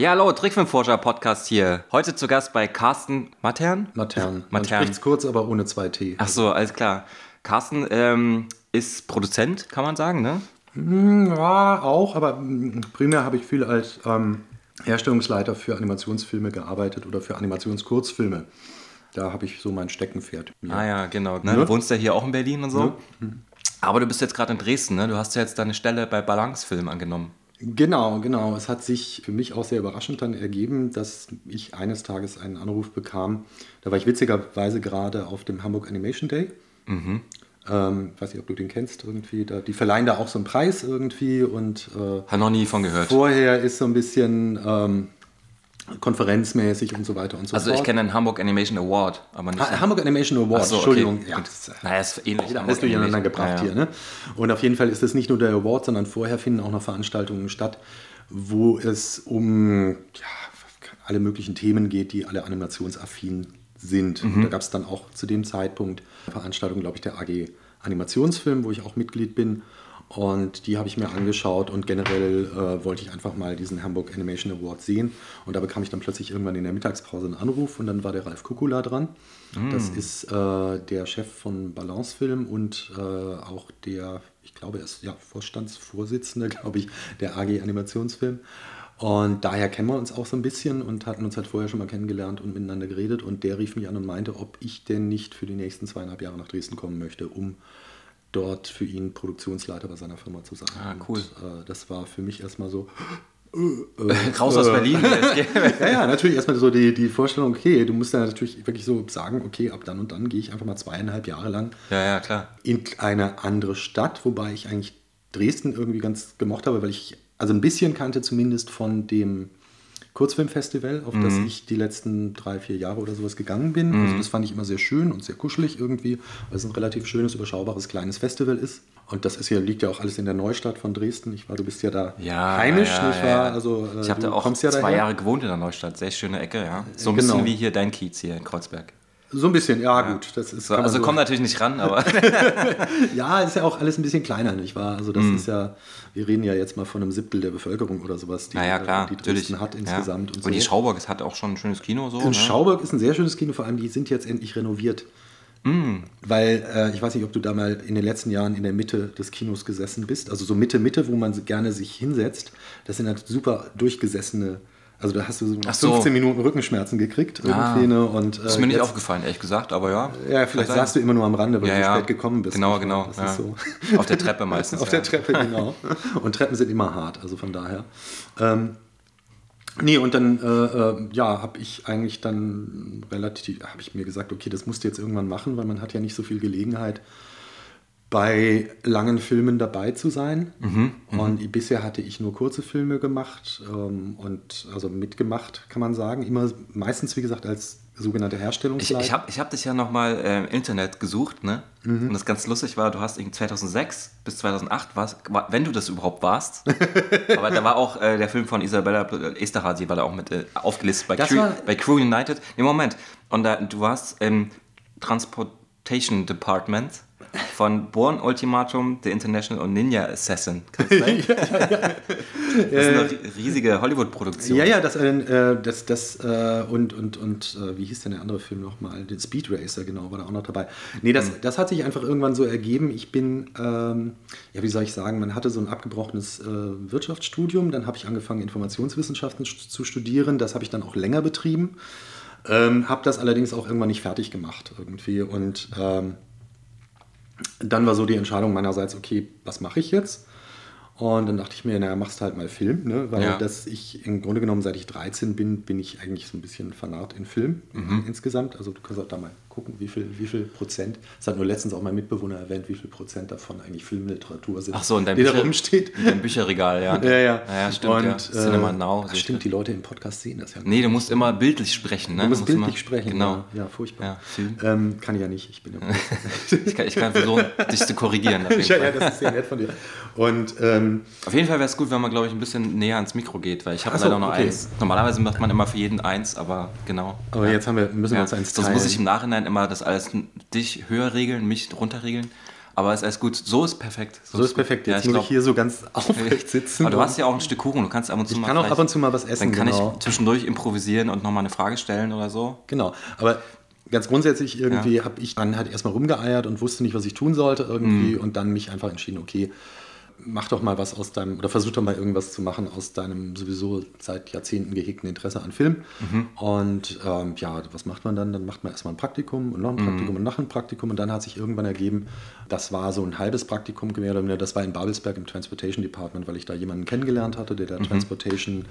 Ja, hallo, Trickfilmforscher-Podcast hier. Heute zu Gast bei Carsten Matern. Matern. Man Matern. spricht's kurz, aber ohne zwei T. Ach so, alles klar. Carsten ähm, ist Produzent, kann man sagen, ne? Ja, auch, aber mm, primär habe ich viel als ähm, Herstellungsleiter für Animationsfilme gearbeitet oder für Animationskurzfilme. Da habe ich so mein Steckenpferd. Ja. Ah ja, genau. Ne? Ne? Du wohnst ja hier auch in Berlin und so. Aber du bist jetzt gerade in Dresden, ne? Du hast ja jetzt deine Stelle bei Balance Film angenommen. Genau, genau. Es hat sich für mich auch sehr überraschend dann ergeben, dass ich eines Tages einen Anruf bekam. Da war ich witzigerweise gerade auf dem Hamburg Animation Day. Ähm, weiß nicht, ob du den kennst irgendwie. Da, die verleihen da auch so einen Preis irgendwie und äh, nie von gehört. vorher ist so ein bisschen ähm, konferenzmäßig und so weiter und so Also fort. ich kenne den Hamburg Animation Award, aber nicht. Ha- Hamburg Animation Award, so, okay. Entschuldigung. Gut. Ja, das ist, Naja, ist ähnlich. Hamburg alles durcheinander gebracht Ja, ja. hier. Ne? Und auf jeden Fall ist das nicht nur der Award, sondern vorher finden auch noch Veranstaltungen statt, wo es um alle möglichen Themen geht, die alle animationsaffin sind. Mhm. Da gab es dann auch zu dem Zeitpunkt Veranstaltungen, glaube ich, der AG Animationsfilm, wo ich auch Mitglied bin. Und die habe ich mir angeschaut und generell äh, wollte ich einfach mal diesen Hamburg Animation Award sehen. Und da bekam ich dann plötzlich irgendwann in der Mittagspause einen Anruf und dann war der Ralf Kukula dran. Das ist äh, der Chef von Balance Film und äh, auch der, ich glaube, er ist ja Vorstandsvorsitzender, glaube ich, der AG Animationsfilm. Und daher kennen wir uns auch so ein bisschen und hatten uns halt vorher schon mal kennengelernt und miteinander geredet. Und der rief mich an und meinte, ob ich denn nicht für die nächsten zweieinhalb Jahre nach Dresden kommen möchte, um dort für ihn Produktionsleiter bei seiner Firma zu sein. Ah, cool. Und, äh, das war für mich erstmal so, Raus aus Berlin. ja, ja, natürlich erstmal so die, die Vorstellung, okay, du musst dann natürlich wirklich so sagen, okay, ab dann und dann gehe ich einfach mal zweieinhalb Jahre lang ja, ja, klar. in eine andere Stadt, wobei ich eigentlich Dresden irgendwie ganz gemocht habe, weil ich also ein bisschen kannte zumindest von dem Kurzfilmfestival, auf das ich die letzten drei, vier Jahre oder sowas gegangen bin. Also das fand ich immer sehr schön und sehr kuschelig irgendwie, weil es ein relativ schönes, überschaubares, kleines Festival ist. Und das ist ja, liegt ja auch alles in der Neustadt von Dresden. Ich war, du bist ja da Ja, heimisch, ja, nicht wahr? ja. Also, äh, ich habe da auch zwei daher. Jahre gewohnt in der Neustadt. Sehr schöne Ecke, ja. So ein Genau. bisschen wie hier dein Kiez hier in Kreuzberg. So ein bisschen, ja, gut. Das ist, So, also so- kommt natürlich nicht ran, aber Ja, ist ja auch alles ein bisschen kleiner, nicht wahr? Also das ist ja, wir reden ja jetzt mal von einem Siebtel der Bevölkerung oder sowas, die, naja, klar, die natürlich. Dresden hat insgesamt. Ja. Und Und die so. Schauburg hat auch schon ein schönes Kino so. In ne? Schauburg ist ein sehr schönes Kino, vor allem die sind jetzt endlich renoviert. Mm. Weil äh, ich weiß nicht, ob du da mal in den letzten Jahren in der Mitte des Kinos gesessen bist. Also so Mitte, Mitte, wo man so gerne sich hinsetzt. Das sind halt super durchgesessene. Also da hast du so so. 15 Minuten Rückenschmerzen gekriegt Ah. irgendwie. Ne? Und, äh, Das ist mir nicht jetzt- aufgefallen, ehrlich gesagt, aber ja. Ja, vielleicht sagst du immer nur am Rande, weil ja, du ja. spät gekommen bist. Genau, wahr? genau. Ja. so. Auf der Treppe meistens. Auf der Treppe, genau. Und Treppen sind immer hart, also von daher. Ähm, nee, und dann äh, äh, ja, habe ich eigentlich dann relativ, habe ich mir gesagt, okay, das musst du jetzt irgendwann machen, weil man hat ja nicht so viel Gelegenheit, bei langen Filmen dabei zu sein. Mhm, und bisher hatte ich nur kurze Filme gemacht ähm, und also mitgemacht, kann man sagen. Immer meistens, wie gesagt, als sogenannte Ich, Herstellungsleiter. ich habe ich hab dich ja nochmal äh, im Internet gesucht, ne? Mhm. Und das ganz lustig war, du hast irgendwie 2006 bis 2008 warst, war, wenn du das überhaupt warst. aber da war auch äh, der Film von Isabella Esterhazy, war da auch mit äh, aufgelistet bei Das Crew, war- bei Crew United. Nee, Moment. Und da, du warst im Transportation Department von Born Ultimatum, The International und Ninja Assassin. Kann das sein? Das ist eine ri- riesige Hollywood-Produktion. Ja, ja, das, äh, das, das äh, und, und, und äh, wie hieß denn der andere Film nochmal? Den Speed Racer, genau, war da auch noch dabei. Nee, das, das hat sich einfach irgendwann so ergeben. Ich bin, ähm, ja, wie soll ich sagen, man hatte so ein abgebrochenes äh, Wirtschaftsstudium, dann habe ich angefangen, Informationswissenschaften zu studieren. Das habe ich dann auch länger betrieben. Ähm, habe das allerdings auch irgendwann nicht fertig gemacht irgendwie. Und ähm, dann war so die Entscheidung meinerseits, okay, was mache ich jetzt? Und dann dachte ich mir, naja, machst halt mal Film, ne? weil Ja. das ich im Grunde genommen, seit ich 13 bin, bin ich eigentlich so ein bisschen fanat in Film Mhm. insgesamt. Also du kannst auch da mal gucken, wie viel, wie viel Prozent, das hat nur letztens auch mein Mitbewohner erwähnt, wie viel Prozent davon eigentlich Filmliteratur sind, Ach so, in deinem die da Bücher- rumsteht. In deinem Bücherregal, ja. Ja, ja. Ja, stimmt, Und, ja. Cinema äh, Now. ach, stimmt, da. die Leute im Podcast sehen das ja. Nee, du musst immer bildlich sprechen, ne? Du musst bildlich immer- sprechen. Genau. Ja, ja furchtbar. Ja, Film. Ähm, kann ich ja nicht. Ich bin ja Ich kann, ich kann versuchen, dich zu korrigieren. Ja, ja, das ist sehr nett von dir. Und ähm, Auf jeden Fall wäre es gut, wenn man, glaube ich, ein bisschen näher ans Mikro geht, weil ich habe so, leider nur okay. eins. Normalerweise macht man immer für jeden eins, aber genau. aber ja. jetzt haben wir, müssen wir Ja, uns eins sonst teilen. muss ich im Nachhinein immer das alles dich höher regeln, mich runter regeln. Aber ist alles gut. So ist perfekt. So, ist perfekt. Jetzt ja, muss ich hier so ganz aufrecht sitzen. Aber du hast ja auch ein Stück Kuchen. Du kannst ab und zu ich mal. kann auch ab und zu mal was essen. Dann kann genau. ich zwischendurch improvisieren und nochmal eine Frage stellen oder so. Genau. Aber ganz grundsätzlich irgendwie ja. habe ich dann halt erstmal rumgeeiert und wusste nicht, was ich tun sollte irgendwie mhm. und dann mich einfach entschieden, okay, mach doch mal was aus deinem, oder versuch doch mal irgendwas zu machen aus deinem sowieso seit Jahrzehnten gehegten Interesse an Film. Mhm. Und ähm, ja, was macht man dann? Dann macht man erstmal ein Praktikum und noch ein mhm. Praktikum mhm. und noch ein Praktikum. Und dann hat sich irgendwann ergeben, das war so ein halbes Praktikum gewesen, das war in Babelsberg im Transportation Department, weil ich da jemanden kennengelernt hatte, der der mhm. Transportation,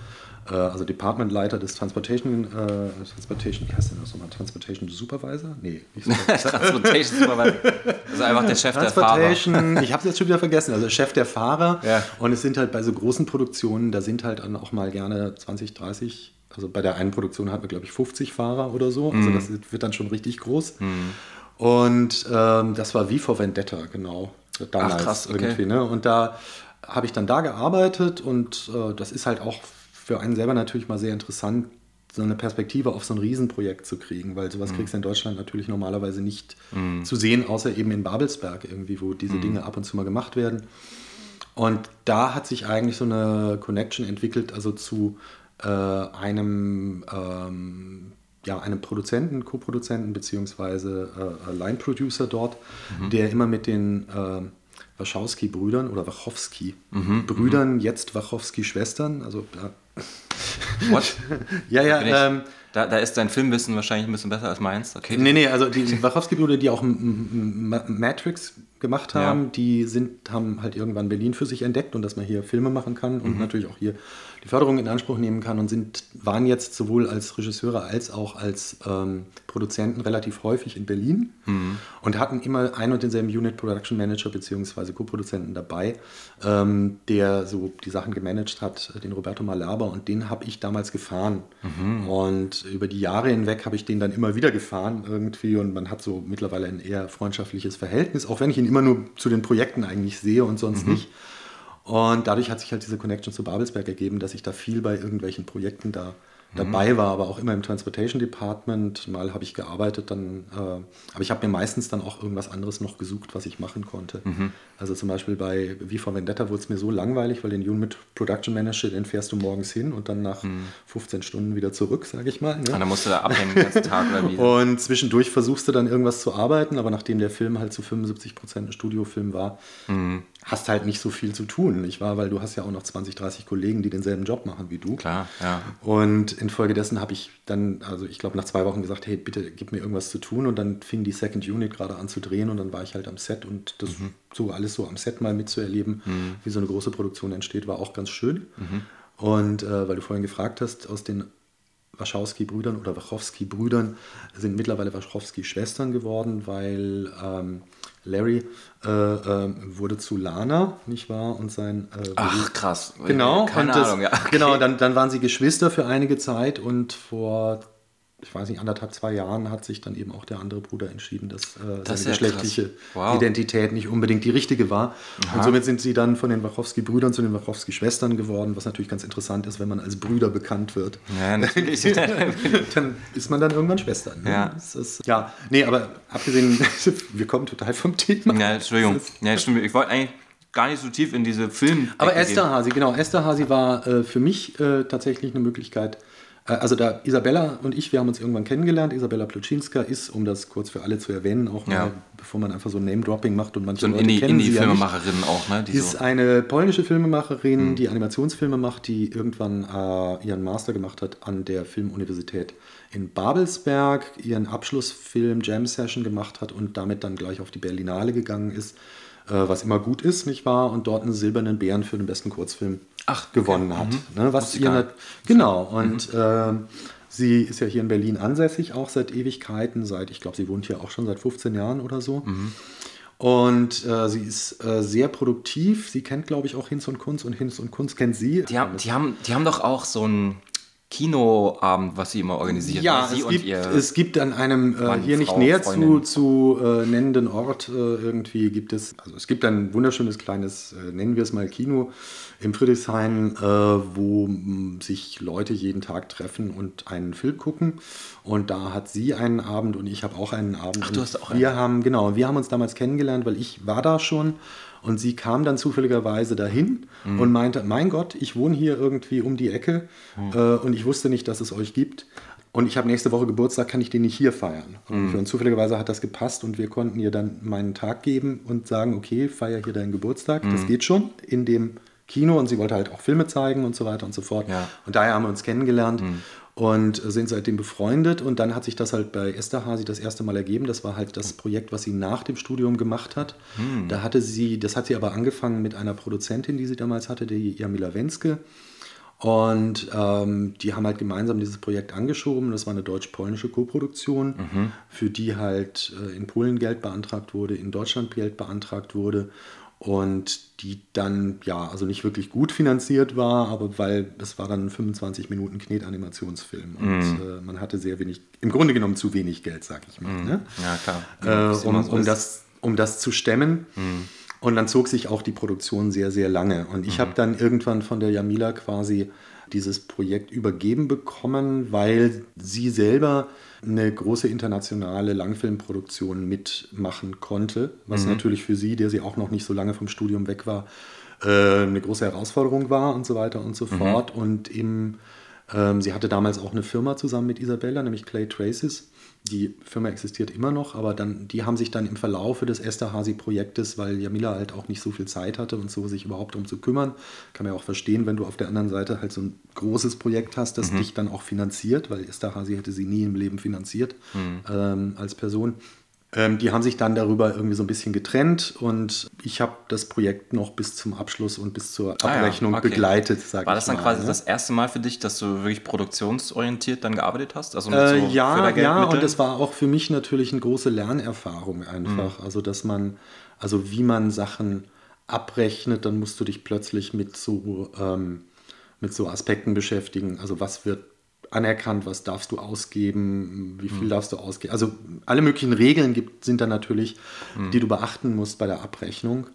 äh, also Departmentleiter des Transportation, äh, Transportation, wie heißt denn das nochmal? Transportation Supervisor? Nee, nicht so. Transportation Supervisor. Also einfach der Chef der Fahrer. Ich habe es jetzt schon wieder vergessen, also Chef der Fahrer Fahrer. Ja. Und es sind halt bei so großen Produktionen, da sind halt dann auch mal gerne 20, 30, also bei der einen Produktion hatten wir, glaube ich, 50 Fahrer oder so. Also mhm. das wird dann schon richtig groß. Mhm. Und ähm, das war wie vor Vendetta, genau. Damals Ach, krass, okay. irgendwie. Ne? Und da habe ich dann da gearbeitet und äh, das ist halt auch für einen selber natürlich mal sehr interessant, so eine Perspektive auf so ein Riesenprojekt zu kriegen, weil sowas mhm. kriegst du in Deutschland natürlich normalerweise nicht mhm. zu sehen, außer eben in Babelsberg irgendwie, wo diese mhm. Dinge ab und zu mal gemacht werden. Und da hat sich eigentlich so eine Connection entwickelt, also zu äh, einem, ähm, ja, einem Produzenten, Co-Produzenten beziehungsweise äh, Line-Producer dort, mhm. der immer mit den äh, Wachowski-Brüdern oder Wachowski-Brüdern, mhm. jetzt Wachowski-Schwestern, also ja. What? ja, ja, ähm, da, da ist dein Filmwissen wahrscheinlich ein bisschen besser als meins. Okay. Nee, nee, also die Wachowski-Brüder, die auch Matrix gemacht haben, ja. die sind, haben halt irgendwann Berlin für sich entdeckt und dass man hier Filme machen kann und mhm. natürlich auch hier die Förderung in Anspruch nehmen kann und sind, waren jetzt sowohl als Regisseure als auch als ähm, Produzenten relativ häufig in Berlin mhm. und hatten immer ein und denselben Unit Production Manager bzw. Co-Produzenten dabei, ähm, der so die Sachen gemanagt hat, den Roberto Malaber und den habe ich damals gefahren. Mhm. Und über die Jahre hinweg habe ich den dann immer wieder gefahren irgendwie und man hat so mittlerweile ein eher freundschaftliches Verhältnis, auch wenn ich ihn immer nur zu den Projekten eigentlich sehe und sonst mhm. nicht. Und dadurch hat sich halt diese Connection zu Babelsberg ergeben, dass ich da viel bei irgendwelchen Projekten da dabei mhm. war, aber auch immer im Transportation Department. Mal habe ich gearbeitet, dann, äh, aber ich habe mir meistens dann auch irgendwas anderes noch gesucht, was ich machen konnte. Mhm. Also zum Beispiel bei Wie von Vendetta wurde es mir so langweilig, weil den Unit Production Manager, den fährst du morgens hin und dann nach mhm. 15 Stunden wieder zurück, sage ich mal. Ne? Und dann musst du da abhängen den ganzen Tag oder wie? Und zwischendurch versuchst du dann irgendwas zu arbeiten, aber nachdem der Film halt zu 75 Prozent ein Studiofilm war, mhm hast halt nicht so viel zu tun, nicht wahr? Weil du hast ja auch noch 20, 30 Kollegen, die denselben Job machen wie du. Klar, ja. Und infolgedessen habe ich dann, also ich glaube nach zwei Wochen gesagt, hey, bitte gib mir irgendwas zu tun. Und dann fing die Second Unit gerade an zu drehen und dann war ich halt am Set und das mhm. So alles so am Set mal mitzuerleben, mhm. wie so eine große Produktion entsteht, war auch ganz schön. Mhm. Und äh, weil du vorhin gefragt hast, aus den Wachowski-Brüdern oder Wachowski-Brüdern sind mittlerweile Wachowski-Schwestern geworden, weil ähm, Larry äh, äh, wurde zu Lana, nicht wahr? Und sein. Äh, Ach, krass. Genau. Keine Ahnung, das, ja. Okay. Genau, dann, dann waren sie Geschwister für einige Zeit und vor ich weiß nicht, anderthalb, zwei Jahren hat sich dann eben auch der andere Bruder entschieden, dass äh, das seine geschlechtliche wow. Identität nicht unbedingt die richtige war. Aha. Und somit sind sie dann von den Wachowski-Brüdern zu den Wachowski-Schwestern geworden, was natürlich ganz interessant ist, wenn man als Brüder bekannt wird. Ja, dann ist man dann irgendwann Schwestern. Ne? Ja. Ist, ja, nee, aber abgesehen, wir kommen total vom Thema. Ja, Entschuldigung. Ja, stimmt. Ich wollte eigentlich gar nicht so tief in diese Film. Aber Esther Hasi, genau. Esther Hasi war äh, für mich äh, tatsächlich eine Möglichkeit, also da Isabella und ich, wir haben uns irgendwann kennengelernt. Isabella Pluczynska ist, um das kurz für alle zu erwähnen, auch mal, ja. bevor man einfach so Name-Dropping macht und manche so Leute Indie, kennen Indie sie Filmemacherin ja auch, ne? Die ist so. eine polnische Filmemacherin, mhm. die Animationsfilme macht, die irgendwann äh, ihren Master gemacht hat an der Filmuniversität in Babelsberg, ihren Abschlussfilm Jam Session gemacht hat und damit dann gleich auf die Berlinale gegangen ist, äh, was immer gut ist, nicht wahr? Und dort einen silbernen Bären für den besten Kurzfilm Ach, gewonnen okay. hat. Mhm. Ne, was ihr genau, und mhm. äh, sie ist ja hier in Berlin ansässig, auch seit Ewigkeiten, seit, ich glaube, sie wohnt hier auch schon seit 15 Jahren oder so. Mhm. Und äh, sie ist äh, sehr produktiv. Sie kennt, glaube ich, auch Hinz und Kunz und Hinz und Kunz kennt sie. Die haben, die haben, die haben doch auch so ein Kinoabend, was sie immer organisieren. Ja, sie es gibt, es gibt an einem äh, Mann, hier nicht Frau, näher Freundin. zu, zu äh, nennenden Ort äh, irgendwie gibt es, also es gibt ein wunderschönes kleines, nennen wir es mal Kino im Friedrichshain, äh, wo mh, sich Leute jeden Tag treffen und einen Film gucken. Und da hat sie einen Abend und ich habe auch einen Abend. Ach, du hast auch Wir haben, genau, wir haben uns damals kennengelernt, weil ich war da schon und sie kam dann zufälligerweise dahin Mhm. und meinte, mein Gott, ich wohne hier irgendwie um die Ecke Mhm. äh, und ich wusste nicht, dass es euch gibt. Und ich habe nächste Woche Geburtstag, kann ich den nicht hier feiern? Mhm. Und zufälligerweise hat das gepasst und wir konnten ihr dann meinen Tag geben und sagen, okay, feier hier deinen Geburtstag. Mhm. Das geht schon in dem Kino und sie wollte halt auch Filme zeigen und so weiter und so fort. Ja. Und daher haben wir uns kennengelernt und sind seitdem befreundet. Und dann hat sich das halt bei Esterhazy das erste Mal ergeben. Das war halt das Projekt, was sie nach dem Studium gemacht hat. Da hatte sie, das hat sie aber angefangen mit einer Produzentin, die sie damals hatte, die Jamila Wenske. Und ähm, die haben halt gemeinsam dieses Projekt angeschoben. Das war eine deutsch-polnische Koproduktion, für die halt äh, in Polen Geld beantragt wurde, in Deutschland Geld beantragt wurde und die dann ja also nicht wirklich gut finanziert war, aber weil es war dann ein 25 Minuten Knet-Animationsfilm und äh, man hatte sehr wenig, im Grunde genommen zu wenig Geld, sag ich mal. Ne? Ja, klar. äh, um, um, das, um das zu stemmen. Und dann zog sich auch die Produktion sehr, sehr lange. Und ich habe dann irgendwann von der Jamila quasi dieses Projekt übergeben bekommen, weil sie selber eine große internationale Langfilmproduktion mitmachen konnte, was natürlich für sie, der sie auch noch nicht so lange vom Studium weg war, äh, eine große Herausforderung war und so weiter und so fort. Und im ähm, sie hatte damals auch eine Firma zusammen mit Isabella, nämlich Clay Traces. Die Firma existiert immer noch, aber dann, die haben sich dann im Verlaufe des Esterhazy-Projektes, weil Jamila halt auch nicht so viel Zeit hatte und so sich überhaupt darum zu kümmern, kann man ja auch verstehen, wenn du auf der anderen Seite halt so ein großes Projekt hast, das dich dann auch finanziert, weil Esterhazy hätte sie nie im Leben finanziert ähm, als Person. Ähm, die haben sich dann darüber irgendwie so ein bisschen getrennt und ich habe das Projekt noch bis zum Abschluss und bis zur Ah ja, Abrechnung okay. begleitet, sag War das dann mal, quasi ne? das erste Mal für dich, dass du wirklich produktionsorientiert dann gearbeitet hast? Also mit Äh, so ja, ja, und es war auch für mich natürlich eine große Lernerfahrung einfach. Also, dass man, also wie man Sachen abrechnet, dann musst du dich plötzlich mit so, ähm, mit so Aspekten beschäftigen. Also, was wird anerkannt, was darfst du ausgeben, wie viel darfst du ausgeben. Also, alle möglichen Regeln gibt, sind da natürlich, die du beachten musst bei der Abrechnung.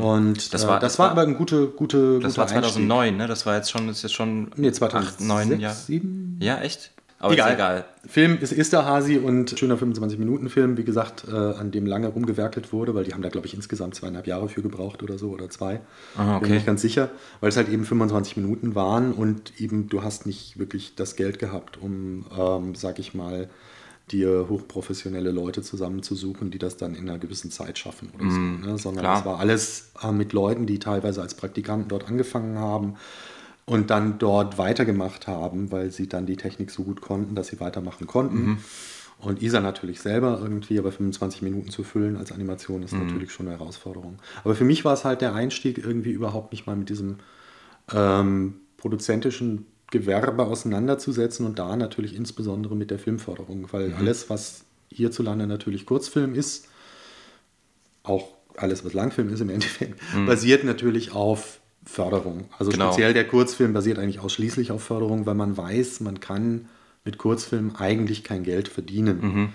Und Das äh, war- das das war war- aber ein gute, gute, Das war 2009, ne? Das war jetzt schon, ist jetzt schon Nee, acht, 2006, neun Jahre. 7? Ja, echt? Aber Egal. ist egal. Film ist Esterhazy und schöner 25-Minuten-Film, wie gesagt, äh, an dem lange rumgewerkelt wurde, weil die haben da, glaube ich, insgesamt zweieinhalb Jahre für gebraucht oder so oder zwei. Aha, Bin okay. nicht ganz sicher, weil es halt eben 25 Minuten waren und eben du hast nicht wirklich das Geld gehabt, um, ähm, sag ich mal, dir hochprofessionelle Leute zusammenzusuchen, die das dann in einer gewissen Zeit schaffen oder so. Ne? Sondern das war alles äh, mit Leuten, die teilweise als Praktikanten dort angefangen haben und dann dort weitergemacht haben, weil sie dann die Technik so gut konnten, dass sie weitermachen konnten. Und Isa natürlich selber irgendwie, aber 25 Minuten zu füllen als Animation ist natürlich schon eine Herausforderung. Aber für mich war es halt der Einstieg irgendwie überhaupt nicht mal mit diesem ähm, produzentischen Gewerbe auseinanderzusetzen und da natürlich insbesondere mit der Filmförderung, weil alles, was hierzulande natürlich Kurzfilm ist, auch alles, was Langfilm ist im Endeffekt, basiert natürlich auf Förderung. Also Genau. speziell der Kurzfilm basiert eigentlich ausschließlich auf Förderung, weil man weiß, man kann mit Kurzfilmen eigentlich kein Geld verdienen.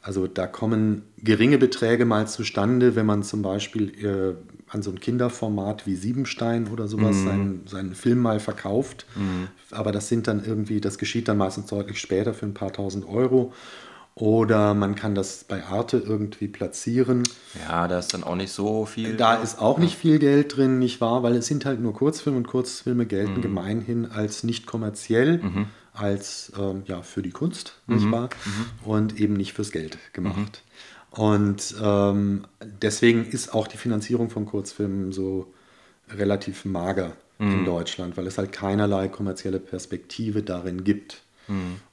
Also da kommen geringe Beträge mal zustande, wenn man zum Beispiel äh, an so ein Kinderformat wie Siebenstein oder sowas seinen, seinen Film mal verkauft. Aber das sind dann irgendwie, das geschieht dann meistens deutlich später für ein paar tausend Euro. Oder man kann das bei Arte irgendwie platzieren. Ja, da ist dann auch nicht so viel. Da ist auch nicht viel Geld drin, nicht wahr? Weil es sind halt nur Kurzfilme und Kurzfilme gelten gemeinhin als nicht kommerziell, als ähm, ja, für die Kunst, nicht wahr? Und eben nicht fürs Geld gemacht. Und ähm, deswegen ist auch die Finanzierung von Kurzfilmen so relativ mager in Deutschland, weil es halt keinerlei kommerzielle Perspektive darin gibt.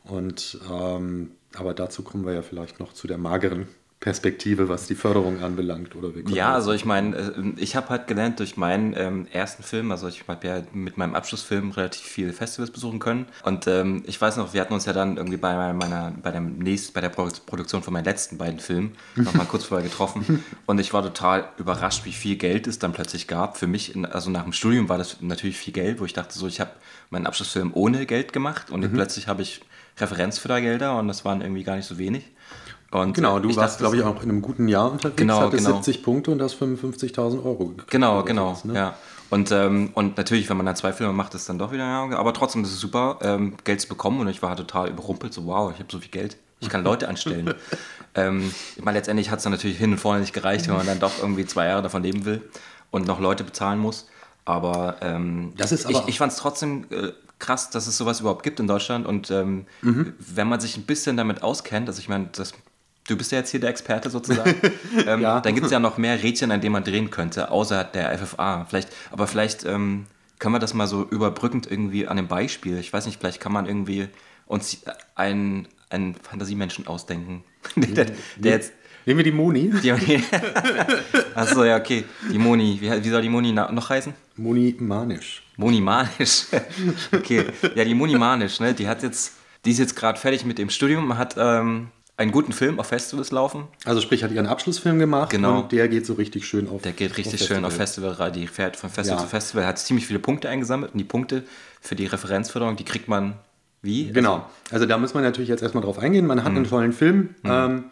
Und ähm, aber dazu kommen wir ja vielleicht noch zu der mageren Perspektive, was die Förderung anbelangt, oder wie? Ja, also ich meine, äh, ich habe halt gelernt durch meinen ähm, ersten Film, also ich habe ja mit meinem Abschlussfilm relativ viele Festivals besuchen können und ähm, ich weiß noch, wir hatten uns ja dann irgendwie bei meiner, bei dem nächsten, bei der Produktion von meinen letzten beiden Filmen nochmal kurz vorher getroffen und ich war total überrascht, wie viel Geld es dann plötzlich gab. Für mich, in, also nach dem Studium war das natürlich viel Geld, wo ich dachte so, ich habe meinen Abschlussfilm ohne Geld gemacht und mhm. plötzlich habe ich Referenzfördergelder und das waren irgendwie gar nicht so wenig. Und genau, du warst, glaube ich, auch in einem guten Jahr unterwegs, genau, hattest genau. 70 Punkte und hast 55.000 Euro gekriegt. Genau, genau, was, ne? ja. Und, ähm, und natürlich, wenn man dann zwei Filme macht, ist dann doch wieder, ja, aber trotzdem ist es super, ähm, Geld zu bekommen und ich war total überrumpelt, so wow, ich habe so viel Geld, ich kann Leute anstellen. ähm, ich meine, letztendlich hat es dann natürlich hin und vorne nicht gereicht, wenn man dann doch irgendwie zwei Jahre davon leben will und noch Leute bezahlen muss. Aber, ähm, das ist aber ich, ich fand es trotzdem äh, krass, dass es sowas überhaupt gibt in Deutschland. Und ähm, mhm. wenn man sich ein bisschen damit auskennt, also ich meine, das Du bist ja jetzt hier der Experte sozusagen. ähm, ja. Dann gibt es ja noch mehr Rädchen, an denen man drehen könnte, außer der FFA. Vielleicht, aber vielleicht ähm, können wir das mal so überbrückend irgendwie an dem Beispiel. Ich weiß nicht, vielleicht kann man irgendwie uns einen, einen Fantasiemenschen ausdenken. der, der jetzt, Nehmen wir die Moni? Die Moni. Achso, ja, okay. Die Moni. Wie, wie soll die Moni noch heißen? Moni Manisch. Moni Manisch. okay. Ja, die Moni Manisch, ne? Die hat jetzt, die ist jetzt gerade fertig mit dem Studium, hat ähm, einen guten Film auf Festivals laufen. Also sprich, hat ihren Abschlussfilm gemacht genau. und der geht so richtig schön auf Der geht richtig auf schön auf Festival, die fährt von Festival ja. zu Festival, hat ziemlich viele Punkte eingesammelt und die Punkte für die Referenzförderung, die kriegt man wie? Genau, also, also da muss man natürlich jetzt erstmal drauf eingehen. Man hat mhm. einen tollen Film. Mhm. Ähm,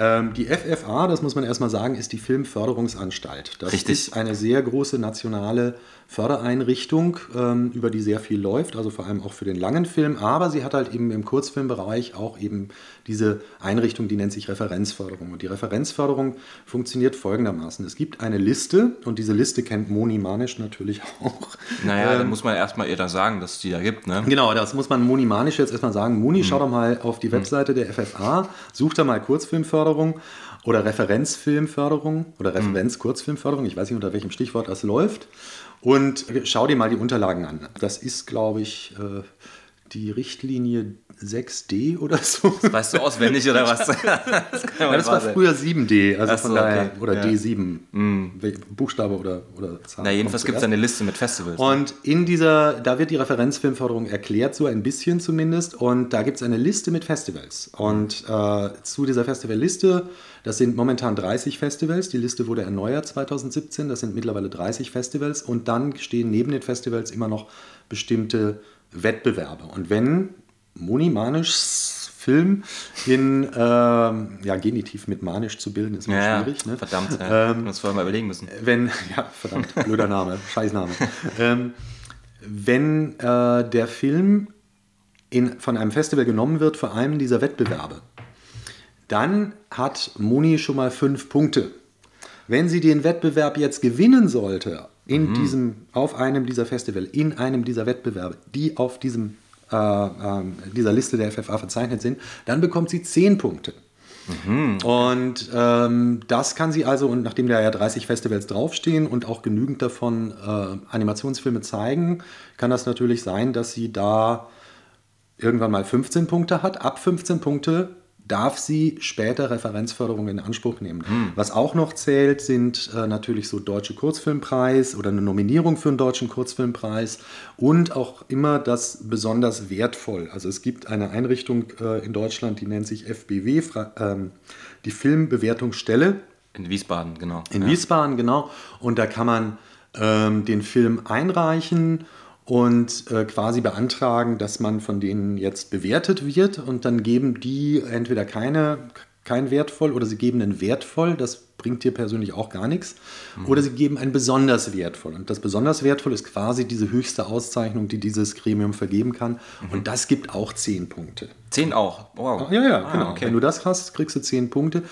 ähm, die FFA, das muss man erstmal sagen, ist die Filmförderungsanstalt. Das Richtig. ist eine sehr große nationale Fördereinrichtung, ähm, über die sehr viel läuft, also vor allem auch für den langen Film. Aber sie hat halt eben im Kurzfilmbereich auch eben diese Einrichtung, die nennt sich Referenzförderung. Und die Referenzförderung funktioniert folgendermaßen. Es gibt eine Liste und diese Liste kennt Moni Manisch natürlich auch. Naja, ähm, dann muss man erstmal ihr da sagen, dass es die da gibt. Ne? Genau, das muss man Moni Manisch jetzt erstmal sagen. Moni, hm. schau doch mal auf die hm. Webseite hm. der FFA, such da mal Kurzfilmförderung oder Referenzfilmförderung oder hm. Referenzkurzfilmförderung. Ich weiß nicht, unter welchem Stichwort das läuft. Und schau dir mal die Unterlagen an. Das ist, glaube ich, äh, die Richtlinie 6D oder so. Das weißt du auswendig oder was? das, ja, das war früher 7D, also so, von daher, okay. oder ja. D7, mm. Buchstabe oder, oder Zahl. Na, jedenfalls gibt es eine Liste mit Festivals. Ne? Und in dieser, da wird die Referenzfilmförderung erklärt, so ein bisschen zumindest. Und da gibt es eine Liste mit Festivals. Und äh, zu dieser Festivalliste das sind momentan 30 Festivals. Die Liste wurde erneuert 2017. Das sind mittlerweile 30 Festivals. Und dann stehen neben den Festivals immer noch bestimmte Wettbewerbe. Und wenn Moni Manischs Film in äh, ja, Genitiv mit Manisch zu bilden, ist immer ja, schwierig. Ne? Verdammt, ja. ähm, uns vorher mal überlegen müssen. Wenn, ja, verdammt, blöder Name, Scheißname. ähm, wenn äh, der Film in, von einem Festival genommen wird für einen dieser Wettbewerbe, dann hat Moni schon mal fünf Punkte. Wenn sie den Wettbewerb jetzt gewinnen sollte, in mhm. diesem, auf einem dieser Festival, in einem dieser Wettbewerbe, die auf diesem, äh, äh, dieser Liste der FFA verzeichnet sind, dann bekommt sie zehn Punkte. Mhm. Und ähm, das kann sie also, und nachdem da ja 30 Festivals draufstehen und auch genügend davon äh, Animationsfilme zeigen, kann das natürlich sein, dass sie da irgendwann mal 15 Punkte hat. Ab 15 Punkte darf sie später Referenzförderung in Anspruch nehmen. Hm. Was auch noch zählt, sind äh, natürlich so Deutsche Kurzfilmpreis oder eine Nominierung für einen Deutschen Kurzfilmpreis und auch immer das besonders wertvoll. Also es gibt eine Einrichtung äh, in Deutschland, die nennt sich FBW, ähm, die Filmbewertungsstelle. In Wiesbaden, genau. In ja. Wiesbaden, genau. Und da kann man ähm, den Film einreichen und äh, quasi beantragen, dass man von denen jetzt bewertet wird und dann geben die entweder keine, kein wertvoll oder sie geben einen wertvoll, das bringt dir persönlich auch gar nichts, mhm. oder sie geben ein besonders wertvoll und das besonders wertvoll ist quasi diese höchste Auszeichnung, die dieses Gremium vergeben kann mhm. und das gibt auch zehn Punkte. Zehn auch? Wow. Ja, ja, ah, genau. Okay. Wenn du das hast, kriegst du zehn Punkte.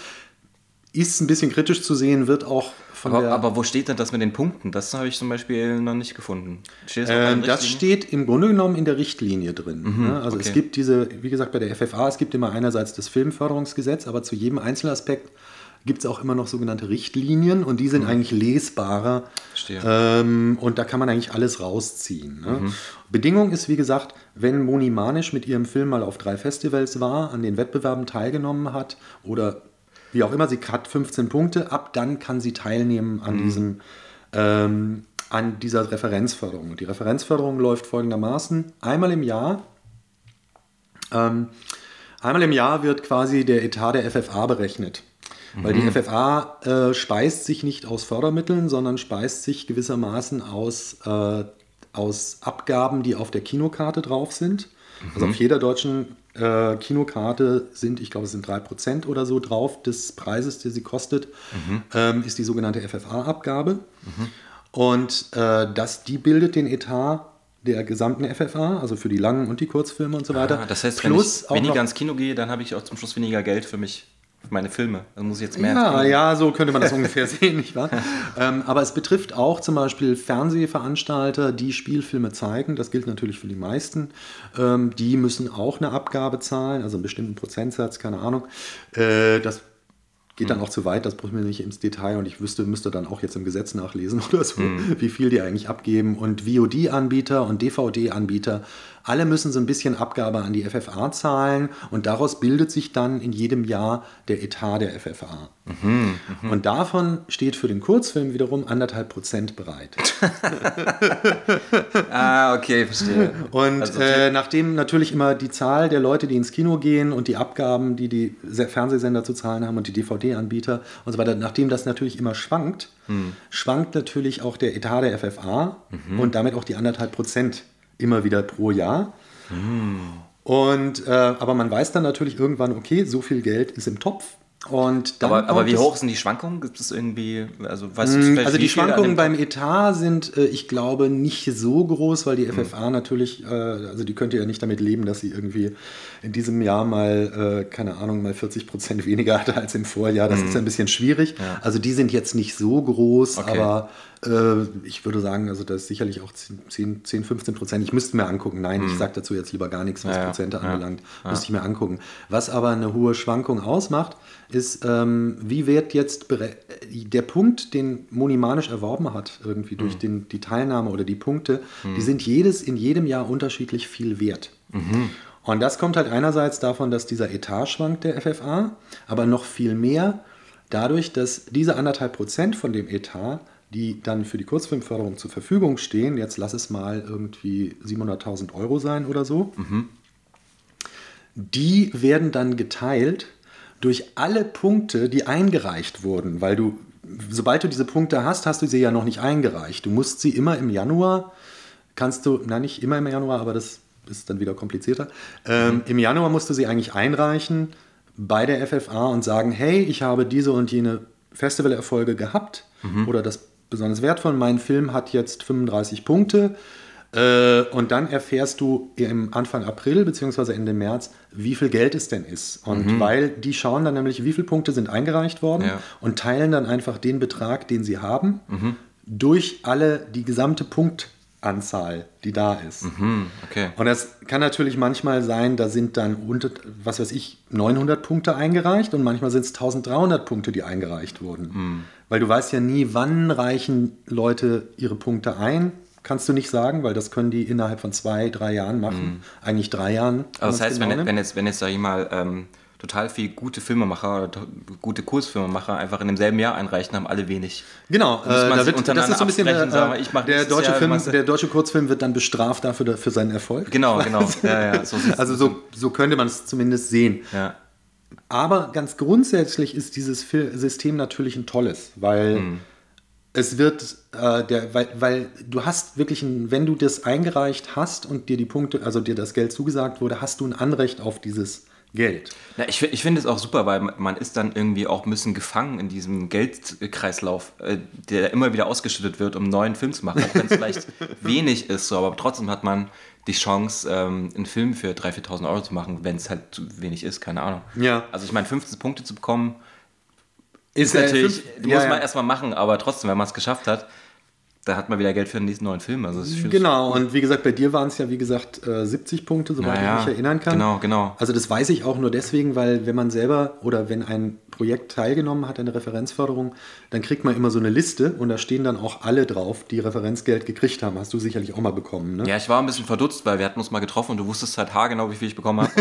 Ist ein bisschen kritisch zu sehen, wird auch aber, aber, wo steht denn das mit den Punkten? Das habe ich zum Beispiel noch nicht gefunden. Steht das, ähm, das steht im Grunde genommen in der Richtlinie drin. Mhm, ne? Also okay. es gibt diese, wie gesagt, bei der FFA, es gibt immer einerseits das Filmförderungsgesetz, aber zu jedem Einzelaspekt gibt es auch immer noch sogenannte Richtlinien und die sind mhm. eigentlich lesbarer. Ähm, und da kann man eigentlich alles rausziehen. Ne? Mhm. Bedingung ist, wie gesagt, wenn Moni Manisch mit ihrem Film mal auf drei Festivals war, an den Wettbewerben teilgenommen hat oder wie auch immer, sie hat 15 Punkte, ab dann kann sie teilnehmen an diesem ähm, an dieser Referenzförderung. Die Referenzförderung läuft folgendermaßen: Einmal im Jahr, ähm, einmal im Jahr wird quasi der Etat der FFA berechnet. Weil die FFA äh, speist sich nicht aus Fördermitteln, sondern speist sich gewissermaßen aus, äh, aus Abgaben, die auf der Kinokarte drauf sind. Also auf jeder deutschen äh, Kinokarte sind, ich glaube, es sind 3% oder so drauf des Preises, der sie kostet, ähm, ist die sogenannte FFA-Abgabe. Und äh, das, die bildet den Etat der gesamten FFA, also für die langen und die Kurzfilme und so weiter. Ah, das heißt, wenn Plus ich auch weniger ins Kino gehe, dann habe ich auch zum Schluss weniger Geld für mich, meine Filme. Dann muss ich jetzt mehr Ja, ja, so könnte man das ungefähr sehen, nicht wahr? ähm, aber es betrifft auch zum Beispiel Fernsehveranstalter, die Spielfilme zeigen. Das gilt natürlich für die meisten. Ähm, die müssen auch eine Abgabe zahlen, also einen bestimmten Prozentsatz, keine Ahnung. Äh, das geht dann auch zu weit, das brauchen wir nicht ins Detail und ich wüsste, müsste dann auch jetzt im Gesetz nachlesen oder so, wie viel die eigentlich abgeben. Und VOD-Anbieter und DVD-Anbieter, alle müssen so ein bisschen Abgabe an die FFA zahlen und daraus bildet sich dann in jedem Jahr der Etat der FFA. Und davon steht für den Kurzfilm wiederum anderthalb Prozent bereit. Ah, okay, verstehe. Und Also, äh, nachdem natürlich immer die Zahl der Leute, die ins Kino gehen und die Abgaben, die die Se- Fernsehsender zu zahlen haben und die DVD-Anbieter und so weiter, nachdem das natürlich immer schwankt, Hm. schwankt natürlich auch der Etat der FFA Mhm. und damit auch die anderthalb Prozent immer wieder pro Jahr. Hm. Und, äh, aber man weiß dann natürlich irgendwann, okay, so viel Geld ist im Topf. Und aber, aber wie hoch sind die Schwankungen? Gibt es irgendwie, also weißt du Mm, Also die Schwankungen beim Etat sind, äh, ich glaube, nicht so groß, weil die. FFA natürlich, äh, also die könnte ja nicht damit leben, dass sie irgendwie in diesem Jahr mal, äh, keine Ahnung, mal 40 Prozent weniger hatte als im Vorjahr. Das ist ein bisschen schwierig. Also die sind jetzt nicht so groß. Okay. aber ich würde sagen, also das ist sicherlich auch 10, 10 15 Prozent. Ich müsste mir angucken. Nein, ich sage dazu jetzt lieber gar nichts, was Hm. Ja, ja. Prozente Ja. anbelangt. Müsste ich mir angucken. Was aber eine hohe Schwankung ausmacht, ist, ähm, wie wird jetzt bere- der Punkt, den Monimanisch erworben hat, irgendwie durch Mhm. den, die Teilnahme oder die Punkte, die sind jedes in jedem Jahr unterschiedlich viel wert. Mhm. Und das kommt halt einerseits davon, dass dieser Etat schwankt der FFA, aber noch viel mehr dadurch, dass diese anderthalb Prozent von dem Etat, die dann für die Kurzfilmförderung zur Verfügung stehen, jetzt lass es mal irgendwie 700.000 Euro sein oder so, die werden dann geteilt durch alle Punkte, die eingereicht wurden, weil du, sobald du diese Punkte hast, hast du sie ja noch nicht eingereicht. Du musst sie immer im Januar, kannst du, na nicht immer im Januar, aber das ist dann wieder komplizierter. Ähm, Im Januar musst du sie eigentlich einreichen bei der FFA und sagen, hey, ich habe diese und jene Festivalerfolge gehabt oder das besonders wertvoll, mein Film hat jetzt 35 Punkte. Äh, und dann erfährst du im Anfang April bzw. Ende März, wie viel Geld es denn ist. Und weil die schauen dann nämlich, wie viele Punkte sind eingereicht worden Ja. und teilen dann einfach den Betrag, den sie haben, durch alle die gesamte Punktanzahl, die da ist. Hm, okay. Und das kann natürlich manchmal sein, da sind dann unter, was weiß ich, 900 Punkte eingereicht und manchmal sind es 1300 Punkte, die eingereicht wurden. Weil du weißt ja nie, wann reichen Leute ihre Punkte ein. Kannst du nicht sagen, weil das können die innerhalb von zwei, drei Jahren machen. Eigentlich drei Jahren. Also das heißt, genau wenn, wenn, jetzt, wenn jetzt sag ich mal, ähm, total viel gute Filmemacher oder gute Kursfilmemacher einfach in demselben Jahr einreichen, haben alle wenig. Genau, Da äh, da wird, das ist so ein bisschen der, sagen ich mach der, deutsche Jahr Film, der deutsche Kurzfilm wird dann bestraft dafür für seinen Erfolg. Genau, genau. Ja, ja, so Also so, so könnte man es zumindest sehen. Ja. Aber ganz grundsätzlich ist dieses System natürlich ein tolles, weil Hm. es wird, äh, der, weil, weil du hast wirklich, ein, wenn du das eingereicht hast und dir die Punkte, also dir das Geld zugesagt wurde, hast du ein Anrecht auf dieses Geld. Na, ich ich finde es auch super, weil man- ist dann irgendwie auch ein bisschen gefangen in diesem Geldkreislauf, äh, der immer wieder ausgeschüttet wird, um einen neuen Film zu machen. Auch wenn es vielleicht wenig ist, so, aber trotzdem hat man die Chance, ähm, einen Film für 3.000, 4.000 Euro zu machen, wenn es halt zu wenig ist, keine Ahnung. Ja. Also ich meine, 15 Punkte zu bekommen, Ist, ist natürlich, fünf- muss ja, man ja. erstmal machen, aber trotzdem, wenn man es geschafft hat, da hat man wieder Geld für den nächsten neuen Film. Also Genau, und wie gesagt, bei dir waren es ja, wie gesagt, äh, 70 Punkte, soweit Ja, ja. ich mich erinnern kann. Genau, genau. Also das weiß ich auch nur deswegen, weil wenn man selber oder wenn ein Projekt teilgenommen hat, eine Referenzförderung, dann kriegt man immer so eine Liste und da stehen dann auch alle drauf, die Referenzgeld gekriegt haben. Hast du sicherlich auch mal bekommen, ne? Ja, ich war ein bisschen verdutzt, weil wir hatten uns mal getroffen und du wusstest halt haargenau, wie viel ich bekommen habe.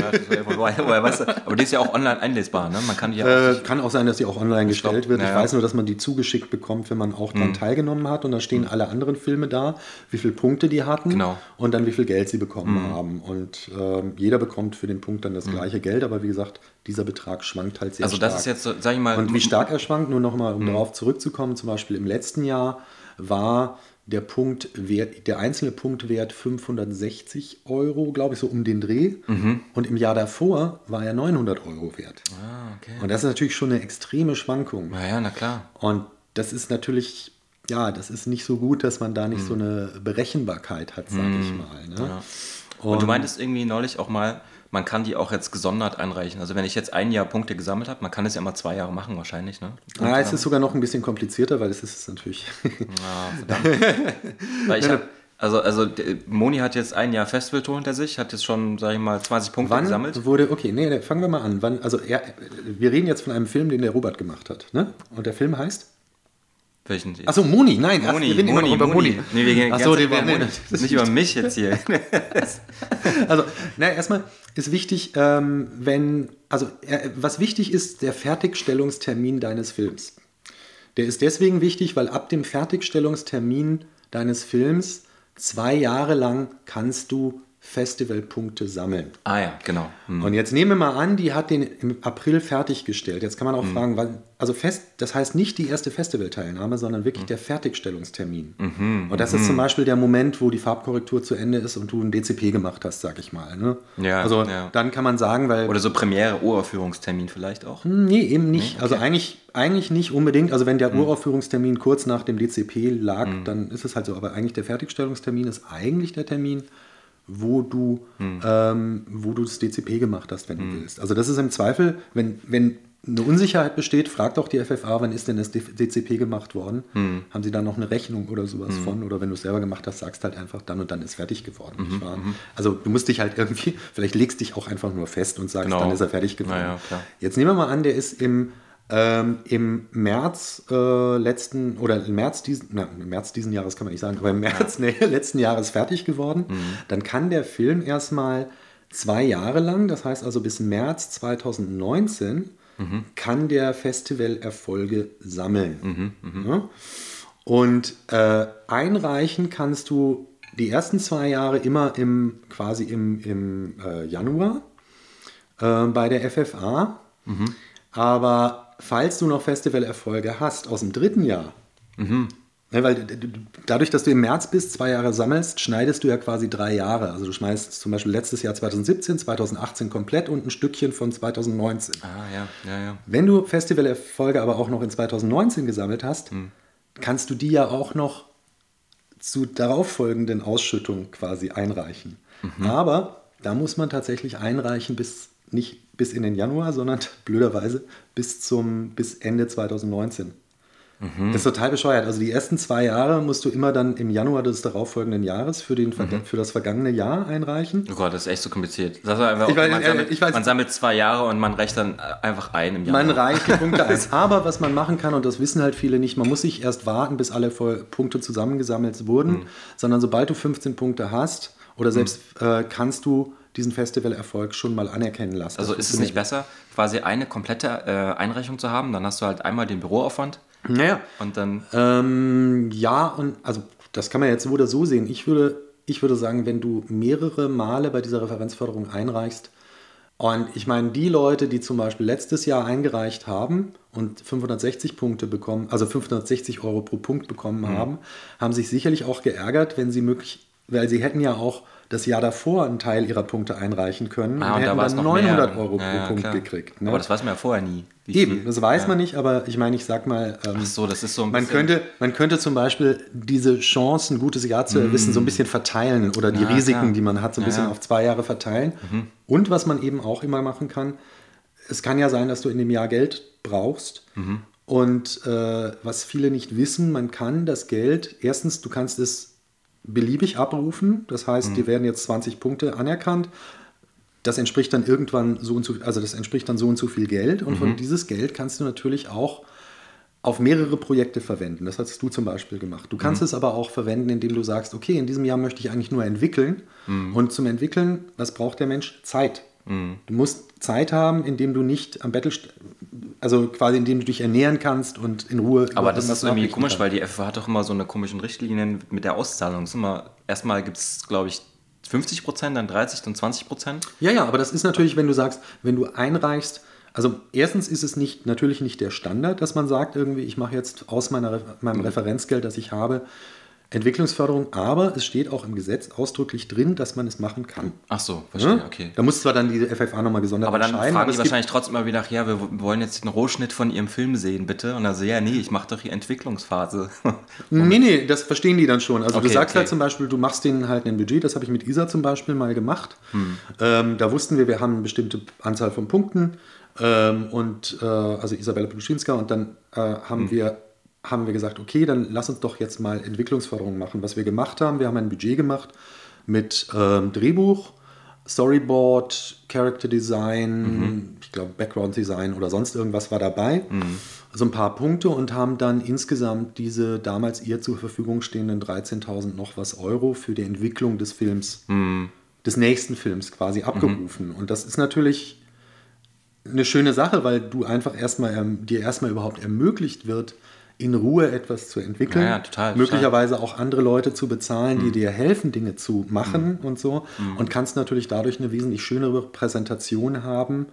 Aber die ist ja auch online einlesbar, ne? Man kann die ja äh, kann auch sein, dass die auch online gestellt wird. Ja, ich weiß nur, dass man die zugeschickt bekommt, wenn man auch dran mhm. teilgenommen hat und da stehen mhm. Alle anderen Filme da, wie viele Punkte die hatten genau. und dann wie viel Geld sie bekommen mhm. haben. Und äh, jeder bekommt für den Punkt dann das mhm. gleiche Geld, aber wie gesagt, dieser Betrag schwankt halt sehr also stark. Also das ist jetzt, sag ich mal... Und wie stark er schwankt, nur nochmal, um mhm. darauf zurückzukommen, zum Beispiel im letzten Jahr war der Punktwert, der einzelne Punktwert 560 Euro, glaube ich, so um den Dreh. Mhm. Und im Jahr davor war er 900 Euro wert. Ah, okay. Und das ist natürlich schon eine extreme Schwankung. Na ja, na klar. Und das ist natürlich, ja, das ist nicht so gut, dass man da nicht mhm. so eine Berechenbarkeit hat, sage mhm. ich mal. Ne? Ja. Und, Und du meintest irgendwie neulich auch mal, man kann die auch jetzt gesondert einreichen. Also wenn ich jetzt ein Jahr Punkte gesammelt habe, man kann es ja mal zwei Jahre machen wahrscheinlich, ne? Ja, es ist sogar noch ein bisschen komplizierter, weil es ist natürlich. Ah, verdammt. weil ich hab, also, also Moni hat jetzt ein Jahr Festivaltour hinter sich, hat jetzt schon, sag ich mal, 20 Punkte Wann gesammelt. Wurde, okay, nee, fangen wir mal an. Wann, also er, wir reden jetzt von einem Film, den der Robert gemacht hat. Ne? Und der Film heißt? Welchen? Achso, Moni, nein, Moni, wir reden Moni, über Moni. Moni. Nee, wir gehen Ach so, über Moni. Nicht über mich jetzt hier. also, na, erstmal ist wichtig, ähm, wenn, also äh, was wichtig ist, der Fertigstellungstermin deines Films. Der ist deswegen wichtig, weil ab dem Fertigstellungstermin deines Films zwei Jahre lang kannst du Festivalpunkte sammeln. Ah ja, genau. Hm. Und jetzt nehmen wir mal an, die hat den im April fertiggestellt. Jetzt kann man auch hm. fragen, wann, also fest, das heißt nicht die erste Festivalteilnahme, sondern wirklich hm. der Fertigstellungstermin. Mhm. Und das ist mhm. zum Beispiel der Moment, wo die Farbkorrektur zu Ende ist und du ein DCP gemacht hast, sag ich mal. Ne? Ja, also ja. dann kann man sagen, weil. Oder so Premiere Uraufführungstermin vielleicht auch? Hm, nee, eben nicht. Nee? Okay. Also eigentlich, eigentlich nicht unbedingt. Also wenn der hm. Uraufführungstermin kurz nach dem DCP lag, hm. dann ist es halt so. Aber eigentlich der Fertigstellungstermin ist eigentlich der Termin wo du, hm. ähm, wo du das DCP gemacht hast, wenn hm. du willst. Also das ist im Zweifel, wenn, wenn eine Unsicherheit besteht, frag doch die FFA, wann ist denn das DCP gemacht worden? Hm. Haben sie da noch eine Rechnung oder sowas hm. von? Oder wenn du es selber gemacht hast, sagst halt einfach, dann und dann ist fertig geworden. Mhm, mhm. Also du musst dich halt irgendwie, vielleicht legst dich auch einfach nur fest und sagst, genau. dann ist er fertig geworden. Ja, Jetzt nehmen wir mal an, der ist im ähm, Im März äh, letzten oder im März diesen, na, im März diesen Jahres kann man nicht sagen, aber im März nee, letzten Jahres fertig geworden, mhm. dann kann der Film erstmal zwei Jahre lang, das heißt also bis März 2019, mhm. kann der Festival Erfolge sammeln. Mhm, mhm, ja? Und äh, einreichen kannst du die ersten zwei Jahre immer im quasi im, im äh, Januar äh, bei der FFA. Mhm. Aber falls du noch Festivalerfolge hast aus dem dritten Jahr, mhm. ne, weil dadurch, dass du im März bist, zwei Jahre sammelst, schneidest du ja quasi drei Jahre. Also du schmeißt zum Beispiel letztes Jahr 2017, 2018 komplett und ein Stückchen von 2019. Ah, ja, ja, ja. Wenn du Festivalerfolge aber auch noch in 2019 gesammelt hast, mhm. kannst du die ja auch noch zu darauffolgenden Ausschüttungen quasi einreichen. Mhm. Aber da muss man tatsächlich einreichen bis nicht bis in den Januar, sondern blöderweise bis zum bis Ende 2019. Mhm. Das ist total bescheuert. Also die ersten zwei Jahre musst du immer dann im Januar des darauffolgenden Jahres für, den, mhm. für das vergangene Jahr einreichen. Oh Gott, das ist echt so kompliziert. Das einfach, weiß, man, sammelt, äh, weiß, man, sammelt, zwei Jahre und man reicht dann einfach ein im Januar. Man reicht die Punkte ein. Aber was man machen kann, und das wissen halt viele nicht, man muss nicht erst warten, bis alle Punkte zusammengesammelt wurden, mhm. sondern sobald du 15 Punkte hast oder selbst mhm. äh, kannst du diesen Festivalerfolg schon mal anerkennen lassen. Also ist es nicht besser, quasi eine komplette äh, Einreichung zu haben? Dann hast du halt einmal den Büroaufwand. Naja. Und dann. Ähm, ja, und also das kann man jetzt so oder so sehen. Ich würde, ich würde sagen, wenn du mehrere Male bei dieser Referenzförderung einreichst, und ich meine, die Leute, die zum Beispiel letztes Jahr eingereicht haben und 560 Punkte bekommen, also 560 Euro pro Punkt bekommen mhm. haben, haben sich sicherlich auch geärgert, wenn sie möglich, weil sie hätten ja auch das Jahr davor einen Teil ihrer Punkte einreichen können ah, und, hätten dann 900 mehr. Euro pro ja, Punkt klar. gekriegt. Ne? Aber das weiß man ja vorher nie. Eben, das weiß ja. man nicht, aber ich meine, ich sag mal, ähm, so, so man könnte, man könnte zum Beispiel diese Chance, ein gutes Jahr zu erwissen, mm. so ein bisschen verteilen oder die Risiken, die man hat, so ein bisschen auf zwei Jahre verteilen. Mhm. Und was man eben auch immer machen kann, es kann ja sein, dass du in dem Jahr Geld brauchst. Mhm. Und äh, was viele nicht wissen, man kann das Geld, erstens, du kannst es beliebig abrufen. Das heißt, mhm. die werden jetzt 20 Punkte anerkannt. das entspricht dann irgendwann so und so, also das entspricht dann so und so viel Geld. Und von dieses Geld kannst du natürlich auch auf mehrere Projekte verwenden. Das hast du zum Beispiel gemacht. Du kannst es aber auch verwenden, indem du sagst, okay, in diesem Jahr möchte ich eigentlich nur entwickeln. Und zum Entwickeln, was braucht der Mensch? Zeit. Du musst Zeit haben, indem du nicht am Battle, also quasi indem du dich ernähren kannst und in Ruhe. Aber das ist irgendwie komisch, kannst. weil die FFH hat doch immer so eine komischen Richtlinien mit der Auszahlung. Ist immer, erstmal gibt es, glaube ich, 50 Prozent, dann 30, dann 20 Prozent. Ja, ja, aber das ist natürlich, wenn du sagst, wenn du einreichst, also erstens ist es nicht, natürlich nicht der Standard, dass man sagt, irgendwie, ich mache jetzt aus meiner, meinem Referenzgeld, das ich habe, Entwicklungsförderung, aber es steht auch im Gesetz ausdrücklich drin, dass man es machen kann. Ach so, verstehe, Ne? okay. Da muss zwar dann die FFA nochmal gesondert Aber dann fragen die es gibt- wahrscheinlich trotzdem immer wieder nach, ja, wir wollen jetzt einen Rohschnitt von ihrem Film sehen, bitte. Und dann so, ja, nee, ich mache doch hier Entwicklungsphase. Nee, nee, das verstehen die dann schon. Also du Okay, sagst okay. halt zum Beispiel, du machst denen halt ein Budget, das habe ich mit Isa zum Beispiel mal gemacht. Hm. Ähm, da wussten wir, wir haben eine bestimmte Anzahl von Punkten ähm, und äh, also Isabella Pluschinska und dann äh, haben Hm. wir haben wir gesagt, okay, dann lass uns doch jetzt mal Entwicklungsförderung machen. Was wir gemacht haben, wir haben ein Budget gemacht mit ähm, Drehbuch, Storyboard, Character Design, Mhm. ich glaube Background Design oder sonst irgendwas war dabei. So ein paar Punkte und haben dann insgesamt diese damals ihr zur Verfügung stehenden 13.000 noch was Euro für die Entwicklung des Films, Mhm. des nächsten Films quasi abgerufen. Und das ist natürlich eine schöne Sache, weil du einfach erstmal ähm, dir erstmal überhaupt ermöglicht wird, in Ruhe etwas zu entwickeln. Ja, ja, total, total. Möglicherweise auch andere Leute zu bezahlen, Mhm. die dir helfen, Dinge zu machen und so. Und kannst natürlich dadurch eine wesentlich schönere Präsentation haben,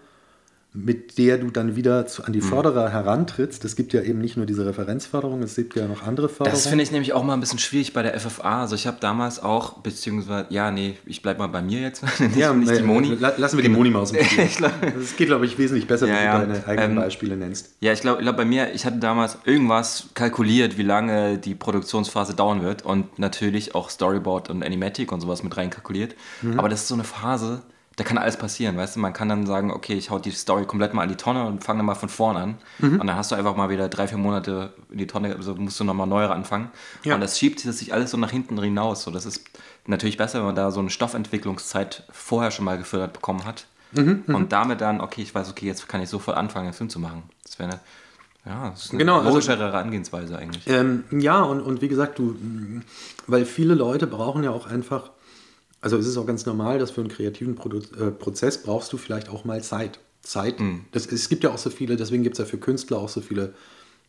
mit der du dann wieder zu, an die Förderer herantrittst. Es gibt ja eben nicht nur diese Referenzförderung, es gibt ja noch andere Förderungen. Das finde ich nämlich auch mal ein bisschen schwierig bei der FFA. Also ich habe damals auch, beziehungsweise, ja, nee, ich bleibe mal bei mir jetzt, nicht, ja, nicht die Moni. la- Lassen wir die Moni mal aus dem Spiel. Glaub- Das geht, glaube ich, wesentlich besser, Ja, wenn ja. du deine eigenen Ähm, Beispiele nennst. Ja, ich glaube, glaub bei mir, ich hatte damals irgendwas kalkuliert, wie lange die Produktionsphase dauern wird und natürlich auch Storyboard und Animatic und sowas mit reinkalkuliert. Mhm. Aber das ist so eine Phase, da kann alles passieren, weißt du? Man kann dann sagen, okay, ich hau die Story komplett mal an die Tonne und fange dann mal von vorn an. Mhm. Und dann hast du einfach mal wieder drei, vier Monate in die Tonne, also musst du nochmal neu anfangen. Ja. Und das schiebt sich alles so nach hinten hinaus. So, das ist natürlich besser, wenn man da so eine Stoffentwicklungszeit vorher schon mal gefördert bekommen hat. Mhm, und damit dann, okay, ich weiß, okay, jetzt kann ich sofort anfangen, einen Film zu machen. Das wäre eine, ja, das ist eine Genau, also- logischere Herangehensweise eigentlich. Ähm, ja, und, und wie gesagt, du, weil viele Leute brauchen ja auch einfach, also es ist auch ganz normal, dass für einen kreativen Produ äh, Prozess brauchst du vielleicht auch mal Zeit. Zeit. Das, es gibt ja auch so viele, deswegen gibt es ja für Künstler auch so viele,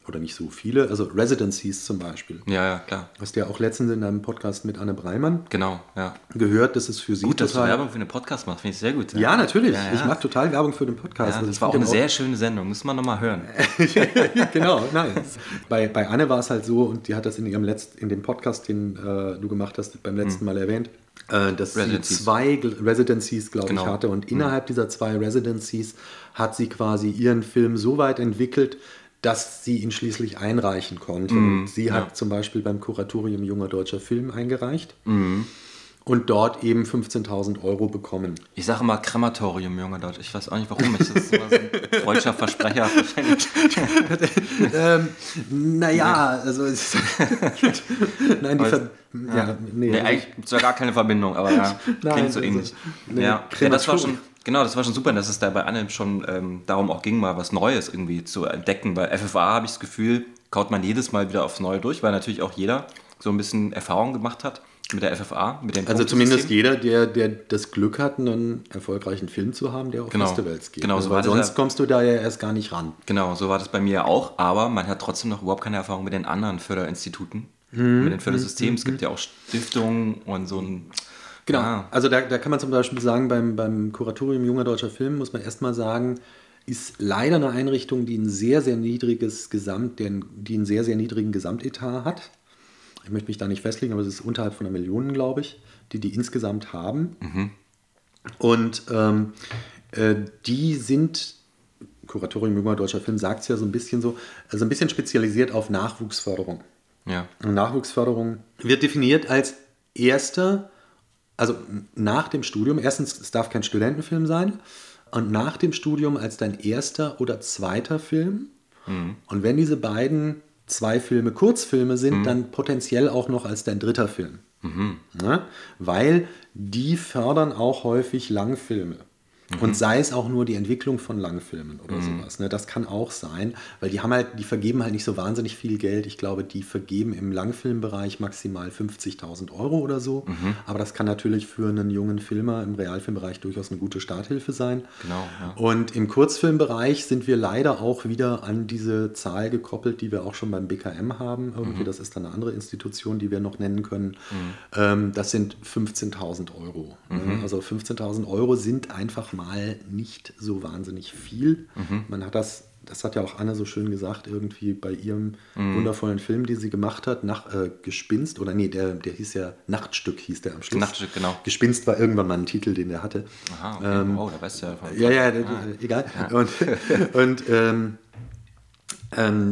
oder nicht so viele, also Residencies zum Beispiel. Ja, ja, klar. Hast du ja auch letztens in deinem Podcast mit Anne Breimann Genau, ja. gehört, dass es für sie Gut, dass du total... Werbung für einen Podcast machst, finde ich sehr gut. ja, natürlich. Ja, ja. Ich mache total Werbung für den Podcast. Ja, Also das ich war auch eine den sehr schöne Sendung, muss man nochmal hören. genau, nice. Bei, bei Anne war es halt so, und die hat das in ihrem letzten, in dem Podcast, den äh, du gemacht hast, beim letzten Mal erwähnt, äh, dass Residencies. sie zwei Residencies, glaube Genau. ich, hatte. Und innerhalb dieser zwei Residencies hat sie quasi ihren Film so weit entwickelt, dass sie ihn schließlich einreichen konnte. und sie hat ja. zum Beispiel beim Kuratorium Junger Deutscher Film eingereicht und dort eben 15.000 Euro bekommen. Ich sage immer Krematorium, junger Deutsch. Ich weiß auch nicht warum. Ich, das ist immer so ein freudscher Versprecher ähm, naja, also es Nein, die Ver ja, nee, Nee, also eigentlich gibt es ja gar keine Verbindung, aber ja, Nein, klingt so also, ähnlich. nee, ja. ja, das war schon, genau, das war schon super, dass es da bei Anne schon ähm, darum auch ging, mal was Neues irgendwie zu entdecken. Bei FFA habe ich das Gefühl, kaut man jedes Mal wieder aufs Neue durch, weil natürlich auch jeder so ein bisschen Erfahrung gemacht hat mit der FFA, mit dem Also zumindest jeder, der, der das Glück hat, einen erfolgreichen Film zu haben, der auf Genau. Festivals geht. Genau, Also so weil war das sonst ja- kommst du da ja erst gar nicht ran. Genau, so war das bei mir auch, aber man hat trotzdem noch überhaupt keine Erfahrung mit den anderen Förderinstituten, Mhm. mit den Fördersystemen. Es gibt ja auch Stiftungen und so ein. Genau. Ja, Also da, da kann man zum Beispiel sagen, beim, beim Kuratorium Junger Deutscher Film muss man erstmal sagen, ist leider eine Einrichtung, die ein sehr, sehr niedriges Gesamt, den, die einen sehr, sehr niedrigen Gesamtetat hat. Ich möchte mich da nicht festlegen, aber es ist unterhalb von einer Million, glaube ich, die die insgesamt haben. Und ähm, äh, die sind, Kuratorium Junger Deutscher Film sagt es ja so ein bisschen so, also ein bisschen spezialisiert auf Nachwuchsförderung. ja. Und Nachwuchsförderung wird definiert als erster, also nach dem Studium, erstens, es darf kein Studentenfilm sein, und nach dem Studium als dein erster oder zweiter Film. Und wenn diese beiden zwei Filme Kurzfilme sind, dann potenziell auch noch als dein dritter Film. Ja? Weil die fördern auch häufig Langfilme. Mhm. Und sei es auch nur die Entwicklung von Langfilmen oder mhm. sowas. Ne? Das kann auch sein, weil die haben halt, die vergeben halt nicht so wahnsinnig viel Geld. Ich glaube, die vergeben im Langfilmbereich maximal 50.000 Euro oder so. Mhm. Aber das kann natürlich für einen jungen Filmer im Realfilmbereich durchaus eine gute Starthilfe sein. Genau. Ja. Und im Kurzfilmbereich sind wir leider auch wieder an diese Zahl gekoppelt, die wir auch schon beim BKM haben. Irgendwie, mhm. das ist dann eine andere Institution, die wir noch nennen können. Mhm. Ähm, das sind 15.000 Euro. Ne? Mhm. Also 15.000 Euro sind einfach mal nicht so wahnsinnig viel. Mhm. Man hat das, das hat ja auch Anne so schön gesagt, irgendwie bei ihrem mhm. wundervollen Film, den sie gemacht hat, nach äh, Gespinst, oder nee, der, der hieß ja Nachtstück, hieß der am Schluss. Nachtstück, genau. Gespinst war irgendwann mal ein Titel, den der hatte. Aha, okay. Ähm, oh, da weißt du ja von. Ja, ja, ah. egal. Ja. Und, und ähm, ähm,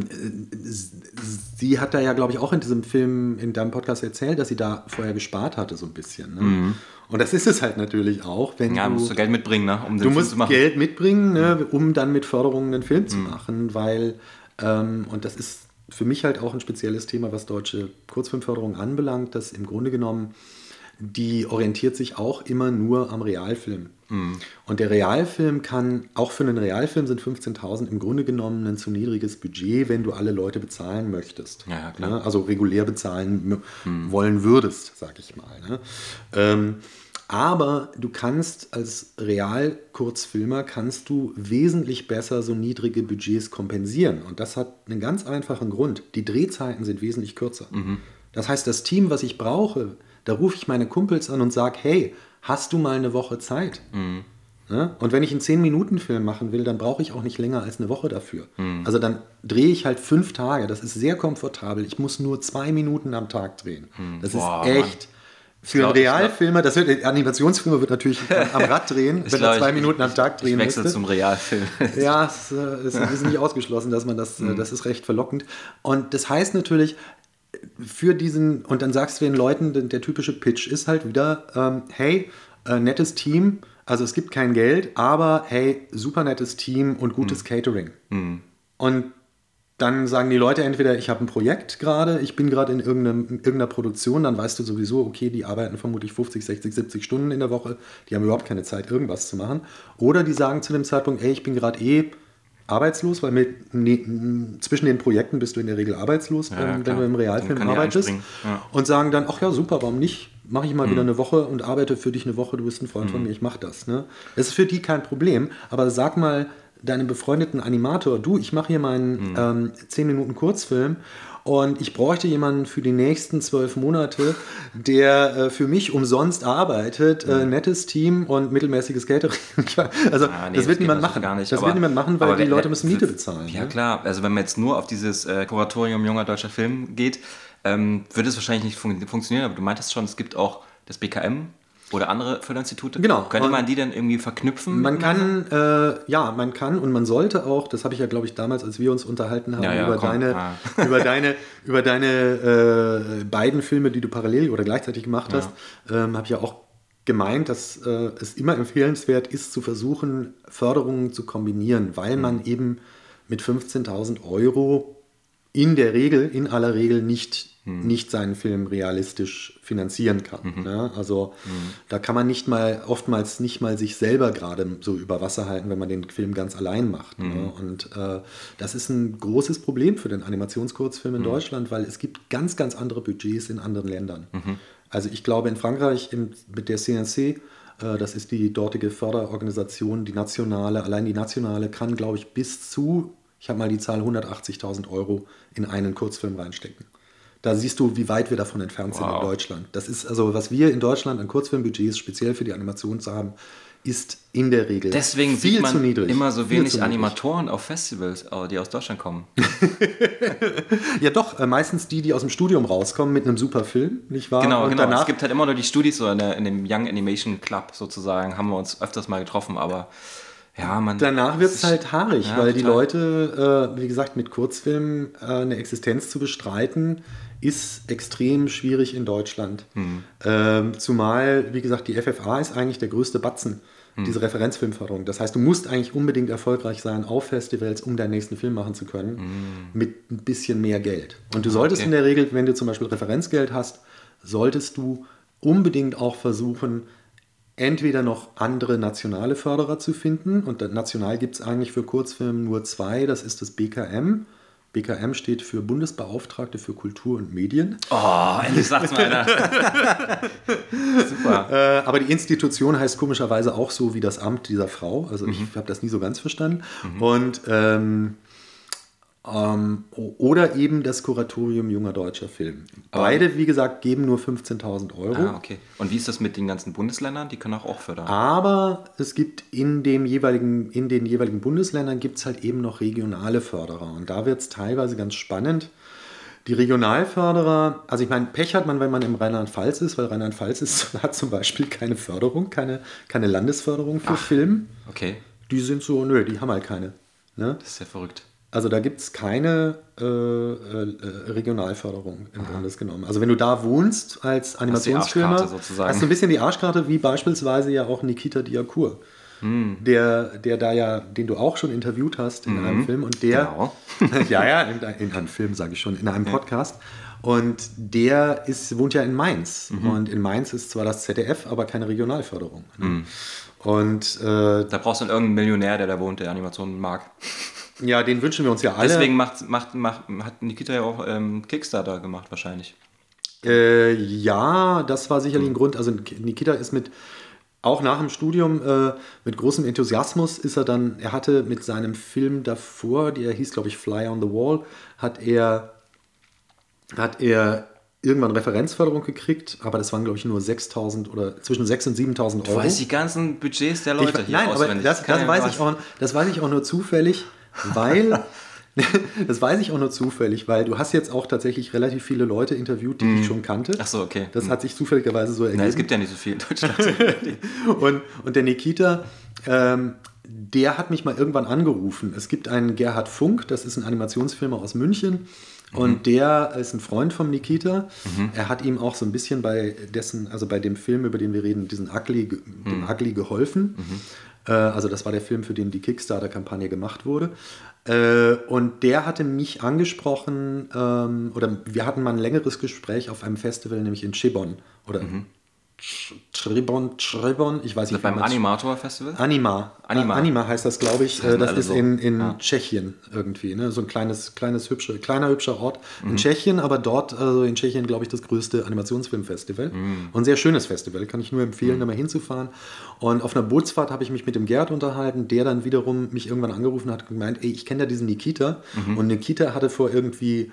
sie hat da ja, glaube ich, auch in diesem Film, in deinem Podcast erzählt, dass sie da vorher gespart hatte, so ein bisschen. Ne? Mhm. Und das ist es halt natürlich auch, wenn ja, du. musst du Geld mitbringen, ne? um den du Film musst zu machen. Geld mitbringen, ne, mhm. um dann mit Förderungen einen Film zu mhm. machen, weil, ähm, und das ist für mich halt auch ein spezielles Thema, was deutsche Kurzfilmförderung anbelangt, dass im Grunde genommen die orientiert sich auch immer nur am Realfilm. Mhm. Und der Realfilm kann, auch für einen Realfilm sind 15.000 im Grunde genommen ein zu niedriges Budget, wenn du alle Leute bezahlen möchtest. Ja. Ne? Also regulär bezahlen mhm. wollen würdest, sag ich mal. Ne? Ähm, aber du kannst als Real-Kurzfilmer kannst du wesentlich besser so niedrige Budgets kompensieren. Und das hat einen ganz einfachen Grund. Die Drehzeiten sind wesentlich kürzer. Mhm. Das heißt, das Team, was ich brauche, da rufe ich meine Kumpels an und sage, hey, hast du mal eine Woche Zeit? Mhm. Ja? Und wenn ich einen 10-Minuten-Film machen will, dann brauche ich auch nicht länger als eine Woche dafür. Mhm. Also dann drehe ich halt fünf Tage. Das ist sehr komfortabel. Ich muss nur zwei Minuten am Tag drehen. Mhm. Das Boah, ist echt. Mann. Für einen Realfilmer, das wird, Animationsfilmer wird natürlich am Rad drehen, wenn er zwei Minuten am Tag drehen ich wechsle zum Realfilm. ja, es äh, ist, ist, nicht ausgeschlossen, dass man das, mhm. das ist recht verlockend. Und das heißt natürlich, für diesen, und dann sagst du den Leuten, der, typische Pitch ist halt wieder, ähm, hey, äh, nettes Team, also es gibt kein Geld, aber hey, super nettes Team und gutes mhm. Catering. Mhm. Und dann sagen die Leute entweder, ich habe ein Projekt gerade, ich bin gerade in irgendeiner Produktion, dann weißt du sowieso, okay, die arbeiten vermutlich 50, 60, 70 Stunden in der Woche, die haben überhaupt keine Zeit, irgendwas zu machen. Oder die sagen zu dem Zeitpunkt, ey, ich bin gerade eh arbeitslos, weil mit, ne, zwischen den Projekten bist du in der Regel arbeitslos, ja, wenn, wenn, du im Realfilm arbeitest. Ja. Und sagen dann, ach ja, super, warum nicht? Mache ich mal mhm. wieder eine Woche und arbeite für dich eine Woche, du bist ein Freund mhm. von mir, ich mache das. Ne? Das ist für die kein Problem, aber sag mal deinem befreundeten Animator, du, ich mache hier meinen mhm. ähm, 10 Minuten Kurzfilm und ich bräuchte jemanden für die nächsten zwölf Monate, der äh, für mich umsonst arbeitet. Äh, mhm. nettes Team und mittelmäßiges Catering. also ah, nee, das wird niemand machen. Gar nicht. Das aber, wird niemand machen, weil die Leute müssen Miete bezahlen. Ja ne? klar, also wenn man jetzt nur auf dieses äh, Kuratorium junger deutscher Film geht, ähm, würde es wahrscheinlich nicht fun funktionieren. Aber du meintest schon, es gibt auch das BKM, oder andere Förderinstitute? Genau. Könnte man die dann irgendwie verknüpfen? Man kann, äh, ja, man kann und man sollte auch, das habe ich ja, glaube ich, damals, als wir uns unterhalten haben, ja, ja, über, komm, deine, ah. über deine, über deine äh, beiden Filme, die du parallel oder gleichzeitig gemacht hast, ähm, habe ich ja auch gemeint, dass äh, es immer empfehlenswert ist, zu versuchen, Förderungen zu kombinieren, weil mhm. man eben mit 15.000 Euro in der Regel, in aller Regel nicht hm. nicht seinen Film realistisch finanzieren kann. Mhm. Ne? Also mhm. da kann man nicht mal, oftmals nicht mal sich selber gerade so über Wasser halten, wenn man den Film ganz allein macht. Ne? Mhm. Ne? Und äh, das ist ein großes Problem für den Animationskurzfilm in mhm. Deutschland, weil es gibt ganz, ganz andere Budgets in anderen Ländern. Mhm. Also ich glaube in Frankreich im, mit der CNC äh, das ist die dortige Förderorganisation, die nationale, allein die nationale kann, glaube ich, bis zu, ich habe mal die Zahl 180.000 Euro in einen Kurzfilm reinstecken. Da siehst du, wie weit wir davon entfernt wow. sind in Deutschland. Das ist also, was wir in Deutschland an Kurzfilmbudgets speziell für die Animation haben, ist in der Regel Deswegen viel sieht man zu niedrig. immer so wenig Animatoren auf Festivals, äh, die aus Deutschland kommen. ja doch, äh, meistens die, die aus dem Studium rauskommen mit einem super Film, nicht wahr? Genau, Und genau. Danach es gibt halt immer nur die Studis so in, der, in dem Young Animation Club sozusagen, haben wir uns öfters mal getroffen, aber ja, man. Danach wird es halt haarig, ja, weil total. die Leute, äh, wie gesagt, mit Kurzfilmen äh, eine Existenz zu bestreiten, ist extrem schwierig in Deutschland. Mhm. Ähm, zumal, wie gesagt, die FFA ist eigentlich der größte Batzen, mhm. diese Referenzfilmförderung. Das heißt, du musst eigentlich unbedingt erfolgreich sein auf Festivals, um deinen nächsten Film machen zu können, mhm. mit ein bisschen mehr Geld. Und du solltest okay. in der Regel, wenn du zum Beispiel Referenzgeld hast, solltest du unbedingt auch versuchen, entweder noch andere nationale Förderer zu finden. Und national gibt es eigentlich für Kurzfilme nur zwei. Das ist das BKM. BKM steht für Bundesbeauftragte für Kultur und Medien. Oh, endlich sagt's mal einer. Super. Äh, aber die Institution heißt komischerweise auch so wie das Amt dieser Frau. Also mhm. ich habe das nie so ganz verstanden. Mhm. Und ähm, ähm, oder eben das Kuratorium junger deutscher Film. Beide, wie gesagt, geben nur 15.000 Euro. Ah, okay. Und wie ist das mit den ganzen Bundesländern? Die können auch, auch fördern. Aber es gibt in, dem jeweiligen, in den jeweiligen Bundesländern gibt es halt eben noch regionale Förderer. Und da wird es teilweise ganz spannend. Die Regionalförderer, also ich meine, Pech hat man, wenn man im Rheinland-Pfalz ist, weil Rheinland-Pfalz hat zum Beispiel keine Förderung, keine, keine Landesförderung für Ach, Film. Okay. Die sind so, nö, die haben halt keine. Ne? Das ist ja verrückt. Also da gibt es keine äh, äh, Regionalförderung im Grunde genommen. Also wenn du da wohnst als Animationsfilmer, hast, hast du ein bisschen die Arschkarte, wie beispielsweise ja auch Nikita Diakur. Hm. Der, der da ja, den du auch schon interviewt hast in mhm. einem Film und der, genau. ja, ja, in, in, einem Film sage ich schon, in einem Podcast. Und der ist, wohnt ja in Mainz. Mhm. Und in Mainz ist zwar das ZDF, aber keine Regionalförderung. Mhm. Und äh, da brauchst du irgendeinen Millionär, der da wohnt, der Animationen mag. Ja, den wünschen wir uns ja alle. Deswegen macht, macht, macht, hat Nikita ja auch ähm, Kickstarter gemacht, wahrscheinlich. Äh, ja, das war sicherlich ein Grund. Also Nikita ist mit, auch nach dem Studium, äh, mit großem Enthusiasmus ist er dann, er hatte mit seinem Film davor, der hieß, glaube ich, Fly on the Wall, hat er, hat er irgendwann Referenzförderung gekriegt, aber das waren, glaube ich, nur 6.000 oder zwischen 6.000 und 7.000 Euro. Du weißt die ganzen Budgets der Leute ich, hier Nein, auswendig. aber das, das, das weiß ich auch, das weiß ich auch nur zufällig, weil, das weiß ich auch nur zufällig, weil du hast jetzt auch tatsächlich relativ viele Leute interviewt, die mm. ich schon kannte. Ach so, okay. Das mm. hat sich zufälligerweise so ergeben. Nein, es gibt ja nicht so viel in Deutschland. und, und der Nikita, ähm, der hat mich mal irgendwann angerufen. Es gibt einen Gerhard Funk, das ist ein Animationsfilmer aus München. Und mhm. der ist ein Freund von Nikita. Mhm. Er hat ihm auch so ein bisschen bei dessen, also bei dem Film, über den wir reden, diesen Ugly, dem mhm. Ugly geholfen. Äh, also das war der Film, für den die Kickstarter-Kampagne gemacht wurde. Äh, und der hatte mich angesprochen, ähm, oder wir hatten mal ein längeres Gespräch auf einem Festival, nämlich in Chibon. Oder mhm. Tribon, Tribon, ich weiß nicht. Beim Animator Festival? Anima. Anima. Anima heißt das, glaube ich. Das, das ist so. in, in ja. Tschechien irgendwie. Ne? So ein kleines, kleines hübsche, kleiner, hübscher Ort mhm. in Tschechien, aber dort, also in Tschechien, glaube ich, das größte Animationsfilmfestival. Mhm. Und ein sehr schönes Festival, kann ich nur empfehlen, mhm. da mal hinzufahren. Und auf einer Bootsfahrt habe ich mich mit dem Gerd unterhalten, der dann wiederum mich irgendwann angerufen hat und gemeint, ey, ich kenne ja diesen Nikita. Mhm. Und Nikita hatte vor irgendwie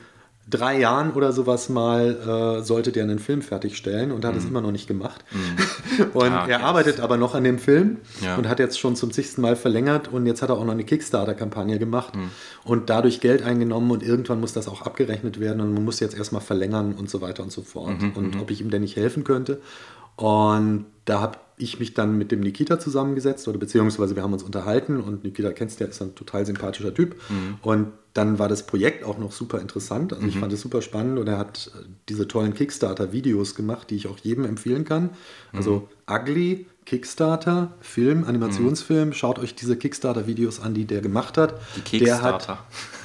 drei Jahren oder sowas mal äh, sollte der einen Film fertigstellen und hat es mm. immer noch nicht gemacht. Mm. und ah, er arbeitet aber noch an dem Film ja. und hat jetzt schon zum zigsten Mal verlängert und jetzt hat er auch noch eine Kickstarter-Kampagne gemacht mm. und dadurch Geld eingenommen und irgendwann muss das auch abgerechnet werden und man muss jetzt erstmal verlängern und so weiter und so fort. -hmm, und -hmm. ob ich ihm denn nicht helfen könnte. Und da habe ich mich dann mit dem Nikita zusammengesetzt oder beziehungsweise wir haben uns unterhalten und Nikita kennst du ja, ist ein total sympathischer Typ. Mhm. Und dann war das Projekt auch noch super interessant. Also mhm. ich fand es super spannend und er hat äh, diese tollen Kickstarter-Videos gemacht, die ich auch jedem empfehlen kann. Also mhm. Ugly, Kickstarter, Film, Animationsfilm. Mhm. Schaut euch diese Kickstarter-Videos an, die der gemacht hat. Die Kickstarter.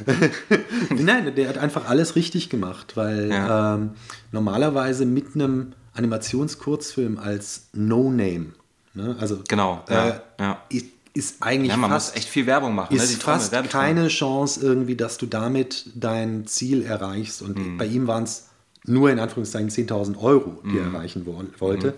Der hat, Nein, der hat einfach alles richtig gemacht, weil ja. ähm, normalerweise mit einem Animationskurzfilm als No-Name. Ne? Also, genau, ja, äh, ja. Ist, ist, eigentlich ja, man fast, muss echt viel Werbung machen. Ne? Ist ne? fast keine Chance irgendwie, dass du damit dein Ziel erreichst. Und mhm. bei ihm waren es nur in Anführungszeichen 10.000 Euro, die mhm. er erreichen wo wollte. Mhm.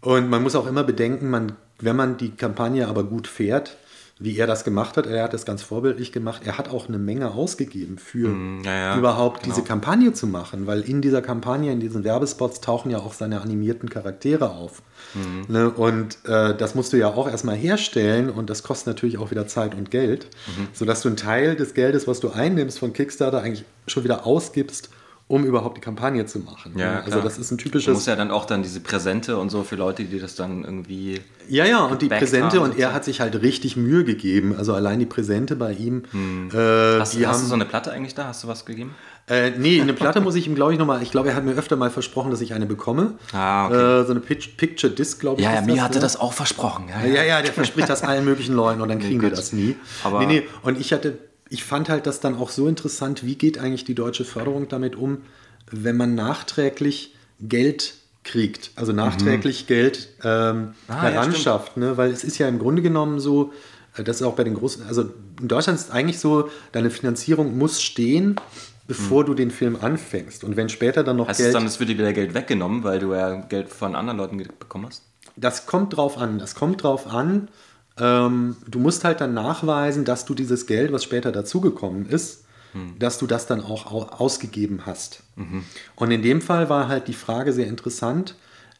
Und man muss auch immer bedenken, man, wenn man die Kampagne aber gut fährt, wie er das gemacht hat. Er hat das ganz vorbildlich gemacht. Er hat auch eine Menge ausgegeben für mm, ja, überhaupt genau. diese Kampagne zu machen, weil in dieser Kampagne, in diesen Werbespots tauchen ja auch seine animierten Charaktere auf. Mhm. Ne? Und äh, das musst du ja auch erstmal herstellen und das kostet natürlich auch wieder Zeit und Geld, mhm. sodass du einen Teil des Geldes, was du einnimmst von Kickstarter, eigentlich schon wieder ausgibst, um überhaupt die Kampagne zu machen. Ja, also das ist ein typisches. Du musst ja dann auch dann diese Präsente und so für Leute, die das dann irgendwie. Ja, ja, und die Präsente und er hat sich halt richtig Mühe gegeben. Also allein die Präsente bei ihm. Hm. Äh, hast, hast du so eine Platte eigentlich da? Hast du was gegeben? Äh, nee, eine Platte muss ich ihm, glaube ich, nochmal. Ich glaube, er hat mir öfter mal versprochen, dass ich eine bekomme. Ah, okay. Äh, so eine Picture Disc, glaube ich. Ja, ja mir das, hatte ja. das auch versprochen. Ja, ja, ja, ja der verspricht das allen möglichen Leuten und dann kriegen nee, wir das nie. Aber nee, nee, und ich hatte, ich fand halt das dann auch so interessant, wie geht eigentlich die deutsche Förderung damit um, wenn man nachträglich Geld kriegt, also nachträglich Geld ähm, Ah, ja, heranschafft. ne? Weil es ist ja im Grunde genommen so, äh, das ist auch bei den großen, also in Deutschland ist es eigentlich so, deine Finanzierung muss stehen, bevor du den Film anfängst. Und wenn später dann noch Heißt Geld... dann, es wird dir wieder Geld weggenommen, weil du ja Geld von anderen Leuten bekommen hast? Das kommt drauf an. Das kommt drauf an. Ähm, du musst halt dann nachweisen, dass du dieses Geld, was später dazugekommen ist, dass du das dann auch au ausgegeben hast. Und in dem Fall war halt die Frage sehr interessant,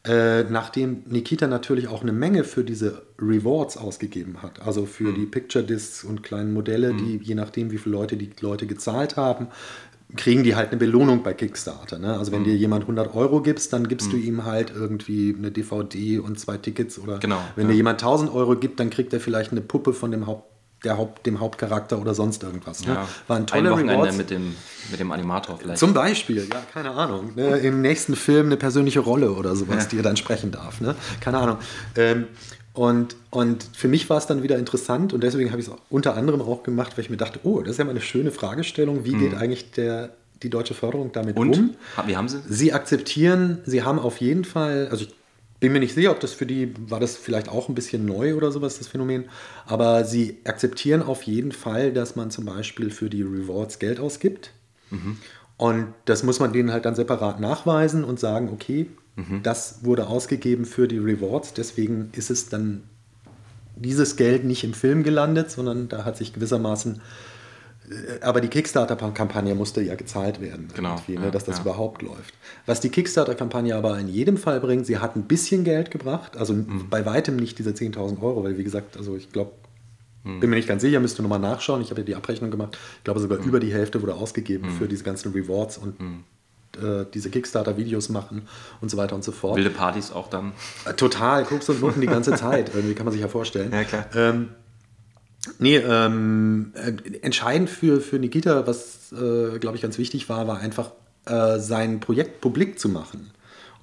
äh, nachdem Nikita natürlich auch eine Menge für diese Rewards ausgegeben hat, also für die Picture Discs und kleinen Modelle, die je nachdem, wie viele Leute die Leute gezahlt haben, kriegen die halt eine Belohnung bei Kickstarter. Ne? Also wenn Mhm. dir jemand 100 Euro gibst, dann gibst du ihm halt irgendwie eine DVD und zwei Tickets oder Genau, wenn ja. dir jemand 1000 Euro gibt, dann kriegt er vielleicht eine Puppe von dem Haupt der Haupt, dem Hauptcharakter oder sonst irgendwas. Ne? Ja. Waren Ein tolle Wochenende Rewards. mit dem, mit dem Animator vielleicht. Zum Beispiel, ja, keine Ahnung. Ne? Im nächsten Film eine persönliche Rolle oder sowas, Ja. die er dann sprechen darf. Ne? Keine Ahnung. Ähm, und, und für mich war es dann wieder interessant und deswegen habe ich es unter anderem auch gemacht, weil ich mir dachte, oh, das ist ja mal eine schöne Fragestellung. Wie geht eigentlich der, die deutsche Förderung damit Mhm. Und? um? Wie haben sie? Sie akzeptieren, sie haben auf jeden Fall, also ich bin mir nicht sicher, ob das für die, war das vielleicht auch ein bisschen neu oder sowas, das Phänomen, aber sie akzeptieren auf jeden Fall, dass man zum Beispiel für die Rewards Geld ausgibt. Und das muss man denen halt dann separat nachweisen und sagen, okay, das wurde ausgegeben für die Rewards, deswegen ist es dann dieses Geld nicht im Film gelandet, sondern da hat sich gewissermaßen äh, aber die Kickstarter-Kampagne musste ja gezahlt werden, Genau, ne, dass das ja. überhaupt läuft. Was die Kickstarter-Kampagne aber in jedem Fall bringt, sie hat ein bisschen Geld gebracht, also Mhm. bei weitem nicht diese 10.000 Euro, weil wie gesagt, also ich glaube, Mhm. bin mir nicht ganz sicher, müsste nochmal nachschauen, ich habe ja die Abrechnung gemacht, ich glaube sogar Mhm. über die Hälfte wurde ausgegeben für diese ganzen Rewards und äh, diese Kickstarter-Videos machen und so weiter und so fort. Wilde Partys auch dann. Äh, Total, guckst und Nutten die ganze Zeit. Irgendwie kann man sich ja vorstellen. Ja, klar. Ähm, nee, ähm, äh, entscheidend für, für Nikita, was, äh, glaube ich, ganz wichtig war, war einfach äh, sein Projekt publik zu machen.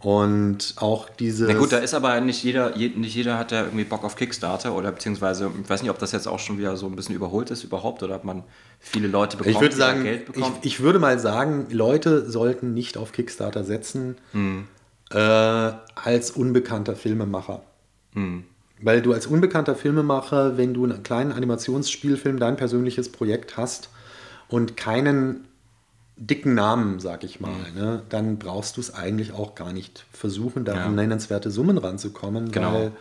Und auch diese. Na gut, da ist aber nicht jeder, je, nicht jeder hat ja irgendwie Bock auf Kickstarter oder beziehungsweise, ich weiß nicht, ob das jetzt auch schon wieder so ein bisschen überholt ist überhaupt oder ob man viele Leute bekommt, ich würde sagen, Geld ich, bekommen. ich würde mal sagen, Leute sollten nicht auf Kickstarter setzen Hm. äh, als unbekannter Filmemacher. Hm. Weil du als unbekannter Filmemacher, wenn du einen kleinen Animationsspielfilm, dein persönliches Projekt hast und keinen dicken Namen, sag ich mal, ne, dann brauchst du es eigentlich auch gar nicht versuchen, da. Ja. an nennenswerte Summen ranzukommen. Genau. Weil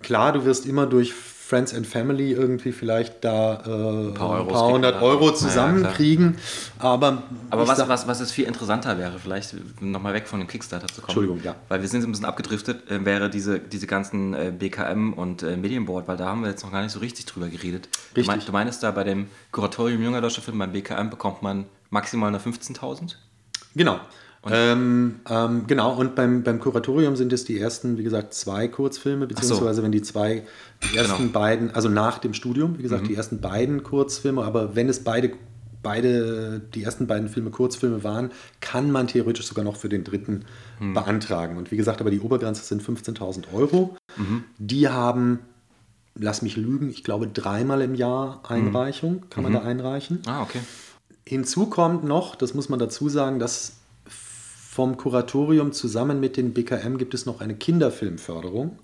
klar, du wirst immer durch Friends and Family irgendwie vielleicht da äh, ein paar paar, hundert. Euro Ja, ja, zusammenkriegen. aber Aber was, sag- was, was es viel interessanter wäre, vielleicht nochmal weg von dem Kickstarter zu kommen. Entschuldigung, ja. Weil wir sind so ein bisschen abgedriftet, äh, wäre diese, diese ganzen äh, BKM und äh, Medienboard, weil da haben wir jetzt noch gar nicht so richtig drüber geredet. Du, Richtig. mein, du meinst da bei dem Kuratorium junger deutscher Film beim BKM bekommt man maximal nur 15.000? Genau. Ähm, ähm, genau, und beim, beim Kuratorium sind es die ersten, wie gesagt, zwei Kurzfilme, beziehungsweise wenn die zwei, die ersten Genau. beiden, also nach dem Studium, wie Mhm. gesagt, die ersten beiden Kurzfilme, aber wenn es beide, beide, die ersten beiden Filme Kurzfilme waren, kann man theoretisch sogar noch für den dritten Mhm. beantragen. Und wie gesagt, aber die Obergrenze sind 15.000 Euro. Mhm. Die haben, lass mich lügen, ich glaube dreimal im Jahr Einreichung, kann Mhm. man da einreichen. Ah, okay. Hinzu kommt noch, das muss man dazu sagen, dass vom Kuratorium zusammen mit den BKM gibt es noch eine Kinderfilmförderung.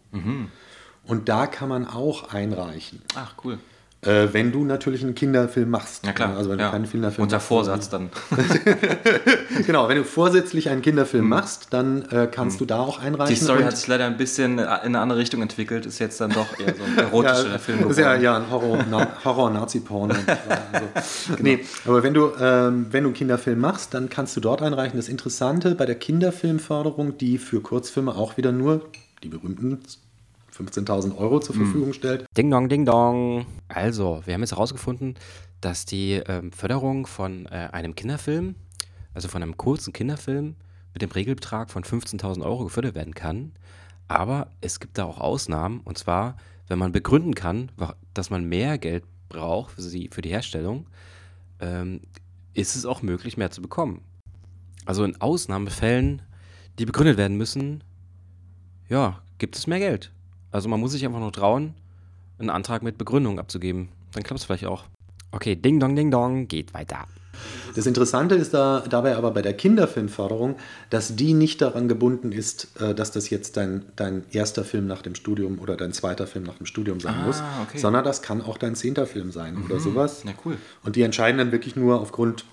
Und da kann man auch einreichen. Ach, cool. Äh, wenn du natürlich einen Kinderfilm machst. Ja klar. Also wenn ja. du keinen Kinderfilm Unter machst, Vorsatz dann. Genau, wenn du vorsätzlich einen Kinderfilm machst, dann äh, kannst du da auch einreichen. Die Story hat sich leider ein bisschen in eine andere Richtung entwickelt, ist jetzt dann doch eher so ein erotischer ja, Film ist ja, ja ein Horror, na, Horror also, Nee, aber wenn du, ähm, wenn du einen Kinderfilm machst, dann kannst du dort einreichen. Das Interessante bei der Kinderfilmförderung, die für Kurzfilme auch wieder nur die berühmten 15.000 Euro zur Verfügung stellt. Ding dong, ding dong. Also, wir haben jetzt herausgefunden, dass die ähm, Förderung von äh, einem Kinderfilm, also von einem kurzen Kinderfilm, mit dem Regelbetrag von 15.000 Euro gefördert werden kann. Aber es gibt da auch Ausnahmen, und zwar, wenn man begründen kann, dass man mehr Geld braucht für, sie, für die Herstellung, ähm, ist es auch möglich, mehr zu bekommen. Also in Ausnahmefällen, die begründet werden müssen, ja, gibt es mehr Geld. Also man muss sich einfach nur trauen, einen Antrag mit Begründung abzugeben. Dann klappt es vielleicht auch. Okay, Ding Dong Ding Dong geht weiter. Das Interessante ist da, dabei aber bei der Kinderfilmförderung, dass die nicht daran gebunden ist, äh, dass das jetzt dein, dein erster Film nach dem Studium oder dein zweiter Film nach dem Studium sein Ah, muss, okay. sondern das kann auch dein zehnter Film sein oder sowas. Ja, cool. Und die entscheiden dann wirklich nur aufgrund,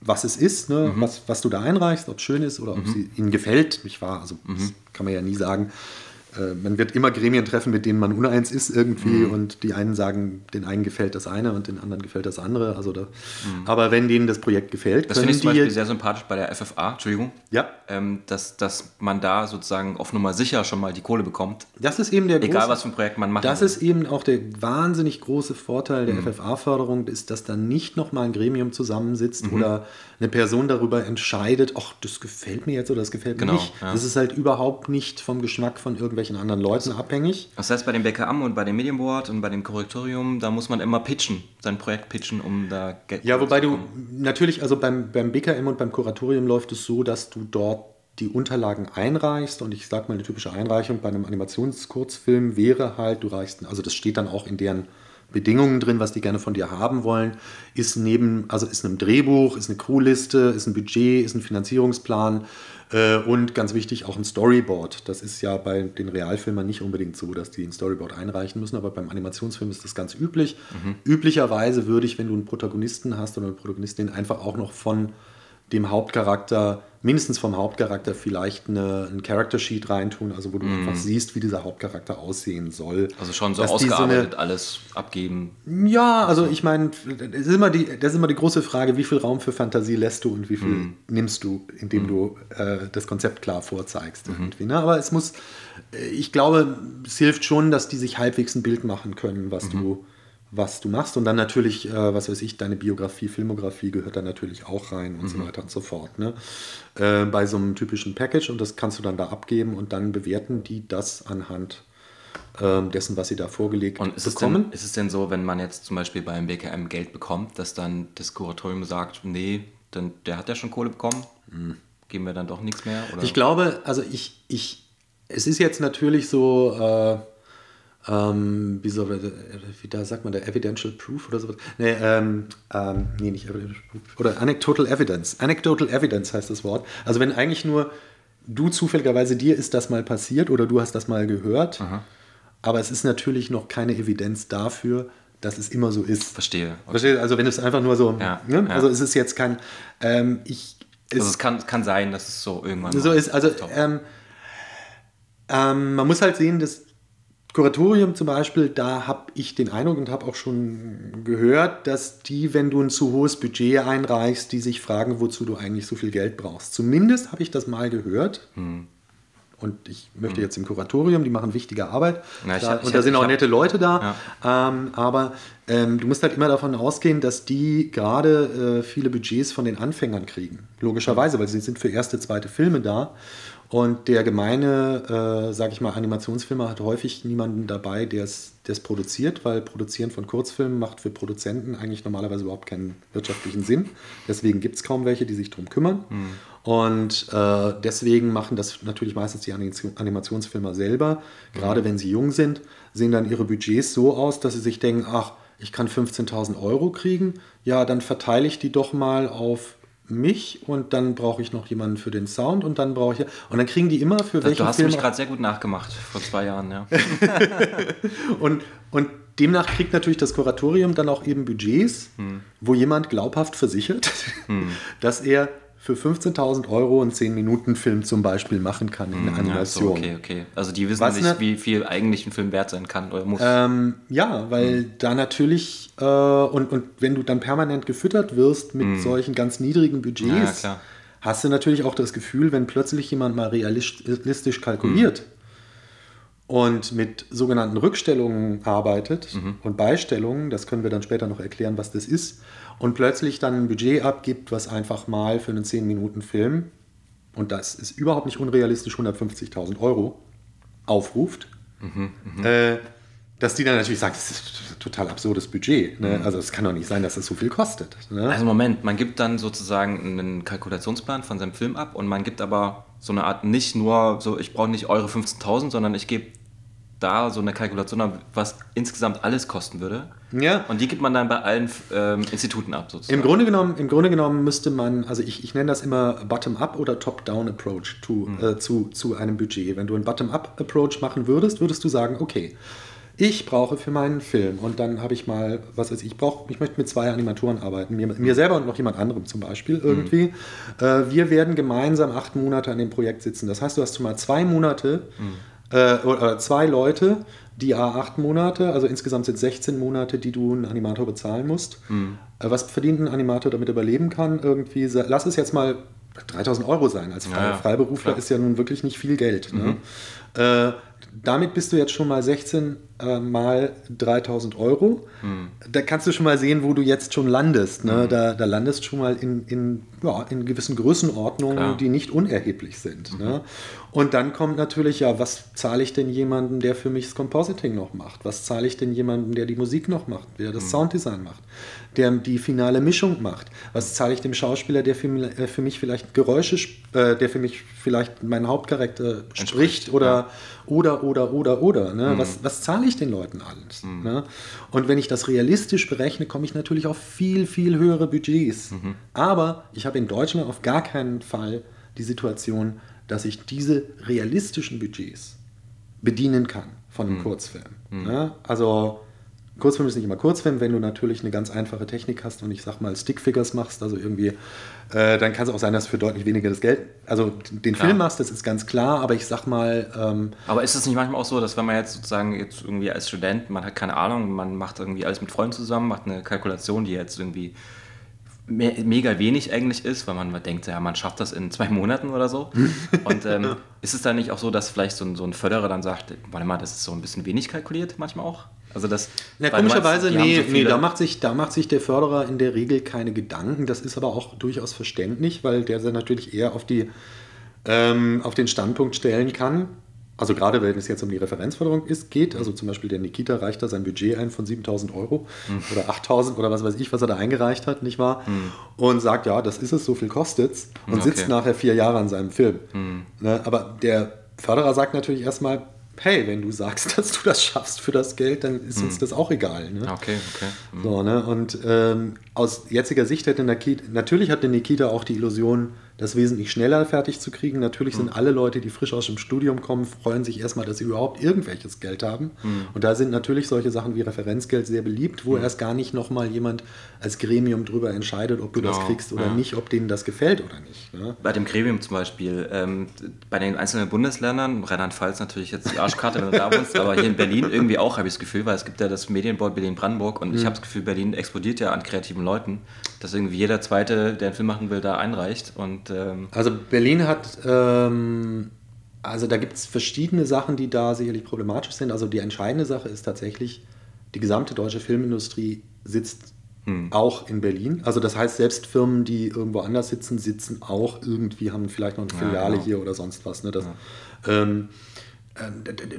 was es ist, ne? was, was du da einreichst, ob es schön ist oder ob es ihnen gefällt. Nicht wahr? Also das kann man ja nie sagen. Äh, Man wird immer Gremien treffen, mit denen man uneins ist irgendwie und die einen sagen, den einen gefällt das eine und den anderen gefällt das andere. Also da, Aber wenn denen das Projekt gefällt, Das finde ich zum die Beispiel sehr sympathisch bei der FFA, Entschuldigung. Ja. Ähm, dass, dass man da sozusagen auf Nummer sicher schon mal die Kohle bekommt. Das ist eben der Egal, große, was für ein Projekt man macht. Das ist eben auch der wahnsinnig große Vorteil der FFA-Förderung, ist, dass da nicht nochmal ein Gremium zusammensitzt oder eine Person darüber entscheidet, ach, das gefällt mir jetzt oder das gefällt mir Genau, nicht. ja. Das ist halt überhaupt nicht vom Geschmack von irgendwelchen anderen Leuten abhängig. Das heißt, bei dem BKM und bei dem Medienboard und bei dem Korrektorium, da muss man immer pitchen, sein Projekt pitchen, um da Geld Ja, wobei zu du natürlich, also beim, beim BKM und beim Kuratorium läuft es so, dass du dort die Unterlagen einreichst. Und ich sag mal, eine typische Einreichung bei einem Animationskurzfilm wäre halt, du reichst, also das steht dann auch in deren Bedingungen drin, was die gerne von dir haben wollen, ist neben, also ist ein Drehbuch, ist eine Crewliste, ist ein Budget, ist ein Finanzierungsplan und ganz wichtig auch ein Storyboard. Das ist ja bei den Realfilmern nicht unbedingt so, dass die ein Storyboard einreichen müssen, aber beim Animationsfilm ist das ganz üblich. Üblicherweise würde ich, wenn du einen Protagonisten hast oder eine Protagonistin, einfach auch noch von dem Hauptcharakter, mindestens vom Hauptcharakter vielleicht eine, ein Character Sheet reintun, also wo du einfach siehst, wie dieser Hauptcharakter aussehen soll. Also schon so Dass die ausgearbeitet alles abgeben. eine, ja, also ich meine, das ist, immer die, das ist immer die große Frage, wie viel Raum für Fantasie lässt du und wie viel nimmst du, indem du äh, das Konzept klar vorzeigst. Irgendwie, ne? Aber es muss, äh, ich glaube, es hilft schon, dass die sich halbwegs ein Bild machen können, was du was du machst und dann natürlich, äh, was weiß ich, deine Biografie, Filmografie gehört da natürlich auch rein und so weiter und so fort. Ne? Äh, bei so einem typischen Package und das kannst du dann da abgeben und dann bewerten die das anhand ähm, dessen, was sie da vorgelegt Und ist es, bekommen. denn, ist es denn so, wenn man jetzt zum Beispiel beim BKM Geld bekommt, dass dann das Kuratorium sagt, nee, dann, der hat ja schon Kohle bekommen, geben wir dann doch nichts mehr? Oder? Ich glaube, also ich, ich, es ist jetzt natürlich so, äh, ähm, wie, so, wie da sagt man, der Evidential Proof oder sowas. Nee, ähm, ähm, nee, nicht Evidential Proof. Oder Anecdotal Evidence. Anecdotal Evidence heißt das Wort. Also wenn eigentlich nur du zufälligerweise dir ist das mal passiert oder du hast das mal gehört, aber es ist natürlich noch keine Evidenz dafür, dass es immer so ist. Verstehe. Okay. Verstehst du? Also wenn es einfach nur so, Ja, ne? ja. also es ist jetzt kein, ähm, ich, es, Also es kann, kann sein, dass es so irgendwann so ist, also ähm, ähm, man muss halt sehen, das Kuratorium zum Beispiel, da habe ich den Eindruck und habe auch schon gehört, dass die, wenn du ein zu hohes Budget einreichst, die sich fragen, wozu du eigentlich so viel Geld brauchst. Zumindest habe ich das mal gehört. Hm. Und ich möchte jetzt im Kuratorium, die machen wichtige Arbeit. Na, ich da, ich und da sind auch hab- nette Leute da. Ähm, aber ähm, du musst halt immer davon ausgehen, dass die gerade äh, viele Budgets von den Anfängern kriegen. Logischerweise, weil sie sind für erste, zweite Filme da. Und der gemeine, äh, sag ich mal, Animationsfilmer hat häufig niemanden dabei, der es produziert, weil Produzieren von Kurzfilmen macht für Produzenten eigentlich normalerweise überhaupt keinen wirtschaftlichen Sinn. Deswegen gibt es kaum welche, die sich darum kümmern. Und äh, deswegen machen das natürlich meistens die Animation- Animationsfilmer selber. Gerade wenn sie jung sind, sehen dann ihre Budgets so aus, dass sie sich denken, ach, ich kann 15.000 Euro kriegen, ja, dann verteile ich die doch mal auf mich und dann brauche ich noch jemanden für den Sound und dann brauche ich und dann kriegen die immer für welchen du hast Film mich gerade sehr gut nachgemacht, vor zwei Jahren, ja. und, und demnach kriegt natürlich das Kuratorium dann auch eben Budgets, wo jemand glaubhaft versichert, dass er für 15.000 Euro einen 10-Minuten-Film zum Beispiel machen kann in der ja so, Animation. okay, okay. Also die wissen Was nicht, ne- wie viel eigentlich ein Film wert sein kann oder muss. Ähm, ja, weil da natürlich, äh, und, und wenn du dann permanent gefüttert wirst mit solchen ganz niedrigen Budgets, Ja, hast du natürlich auch das Gefühl, wenn plötzlich jemand mal realistisch kalkuliert und mit sogenannten Rückstellungen arbeitet und Beistellungen, das können wir dann später noch erklären, was das ist, und plötzlich dann ein Budget abgibt, was einfach mal für einen 10-Minuten-Film, und das ist überhaupt nicht unrealistisch, 150.000 Euro aufruft, äh, dass die dann natürlich sagen, das ist ein total absurdes Budget. Ne? Also es kann doch nicht sein, dass das so viel kostet. Ne? Also Moment, man gibt dann sozusagen einen Kalkulationsplan von seinem Film ab und man gibt aber so eine Art nicht nur so, ich brauche nicht eure 15.000, sondern ich gebe da so eine Kalkulation haben, was insgesamt alles kosten würde. Ja. Und die gibt man dann bei allen ähm, Instituten ab, sozusagen. Im Grunde genommen, im Grunde genommen müsste man, also ich, ich nenne das immer Bottom-up oder Top-down-Approach to, äh, zu, zu einem Budget. Wenn du einen Bottom-up-Approach machen würdest, würdest du sagen, okay, ich brauche für meinen Film und dann habe ich mal, was weiß ich, ich brauche, ich möchte mit zwei Animatoren arbeiten, mir, mir selber und noch jemand anderem zum Beispiel irgendwie. Äh, wir werden gemeinsam acht Monate an dem Projekt sitzen. Das heißt, du hast schon mal zwei Monate äh, oder zwei Leute, die A acht Monate, also insgesamt sind 16 Monate, die du einen Animator bezahlen musst. Äh, was verdient ein Animator, damit er überleben kann? Irgendwie, lass es jetzt mal 3000 Euro sein. Als Fre Ja, ja, Freiberufler ist ja nun wirklich nicht viel Geld. Ne? Äh, damit bist du jetzt schon mal 16 äh, mal 3000 Euro. Da kannst du schon mal sehen, wo du jetzt schon landest. Ne? Da, da landest schon mal in, in, ja, in gewissen Größenordnungen, Klar. die nicht unerheblich sind. Ne? Und dann kommt natürlich, ja, was zahle ich denn jemandem, der für mich das Compositing noch macht? Was zahle ich denn jemandem, der die Musik noch macht, der das Sounddesign macht, der die finale Mischung macht? Was zahle ich dem Schauspieler, der für, mi- äh, für mich vielleicht Geräusche, äh, der für mich vielleicht meinen Hauptcharakter spricht oder, oder, oder, oder, oder. Ne? Was, was zahle ich den Leuten alles? Ne? Und wenn ich das realistisch berechne, komme ich natürlich auf viel, viel höhere Budgets. Aber ich habe in Deutschland auf gar keinen Fall die Situation, dass ich diese realistischen Budgets bedienen kann von einem Kurzfilm. Ne? Also Kurzfilm ist nicht immer Kurzfilm, wenn du natürlich eine ganz einfache Technik hast und ich sag mal Stickfigures machst, also irgendwie, äh, dann kann es auch sein, dass du für deutlich weniger das Geld, also den Klar. Film machst, das ist ganz klar, aber ich sag mal, ähm, Aber ist es nicht manchmal auch so, dass wenn man jetzt sozusagen jetzt irgendwie als Student, man hat keine Ahnung, man macht irgendwie alles mit Freunden zusammen, macht eine Kalkulation, die jetzt irgendwie me mega wenig eigentlich ist, weil man denkt, ja, man schafft das in zwei Monaten oder so. Und ähm, ist es dann nicht auch so, dass vielleicht so ein, so ein Förderer dann sagt, warte mal, das ist so ein bisschen wenig kalkuliert manchmal auch? Also das. Na, meinst, komischerweise, haben nee, so nee da, macht sich, da macht sich der Förderer in der Regel keine Gedanken. Das ist aber auch durchaus verständlich, weil der sich natürlich eher auf, die, ähm, auf den Standpunkt stellen kann. Also gerade wenn es jetzt um die Referenzförderung ist, geht, also zum Beispiel der Nikita reicht da sein Budget ein von 7000 Euro oder 8000 oder was weiß ich, was er da eingereicht hat, nicht wahr? Und sagt, ja, das ist es, so viel kostet es und Okay. sitzt nachher vier Jahre an seinem Film. Ne, aber der Förderer sagt natürlich erstmal, hey, wenn du sagst, dass du das schaffst für das Geld, dann ist uns das auch egal. Ne? Okay, okay. Mhm. So, ne? Und ähm, aus jetziger Sicht hätte Nikita, natürlich hatte Nikita auch die Illusion, das wesentlich schneller fertig zu kriegen. Natürlich Mhm. sind alle Leute, die frisch aus dem Studium kommen, freuen sich erstmal, dass sie überhaupt irgendwelches Geld haben. Mhm. Und da sind natürlich solche Sachen wie Referenzgeld sehr beliebt, wo erst gar nicht nochmal jemand als Gremium drüber entscheidet, ob du das Genau, kriegst oder ja. nicht, ob denen das gefällt oder nicht. Ne? Bei dem Gremium zum Beispiel, ähm, bei den einzelnen Bundesländern, Rheinland-Pfalz natürlich jetzt die Arschkarte, wenn du da wohnst, aber hier in Berlin irgendwie auch, habe ich das Gefühl, weil es gibt ja das Medienboard Berlin-Brandenburg und ich habe das Gefühl, Berlin explodiert ja an kreativen Leuten, dass irgendwie jeder Zweite, der einen Film machen will, da einreicht und ähm, Also Berlin hat, ähm, also da gibt es verschiedene Sachen, die da sicherlich problematisch sind. Also die entscheidende Sache ist tatsächlich, die gesamte deutsche Filmindustrie sitzt auch in Berlin. Also das heißt, selbst Firmen, die irgendwo anders sitzen, sitzen auch irgendwie, haben vielleicht noch eine Filiale genau. hier oder sonst was. Ne? Das, ähm, ähm,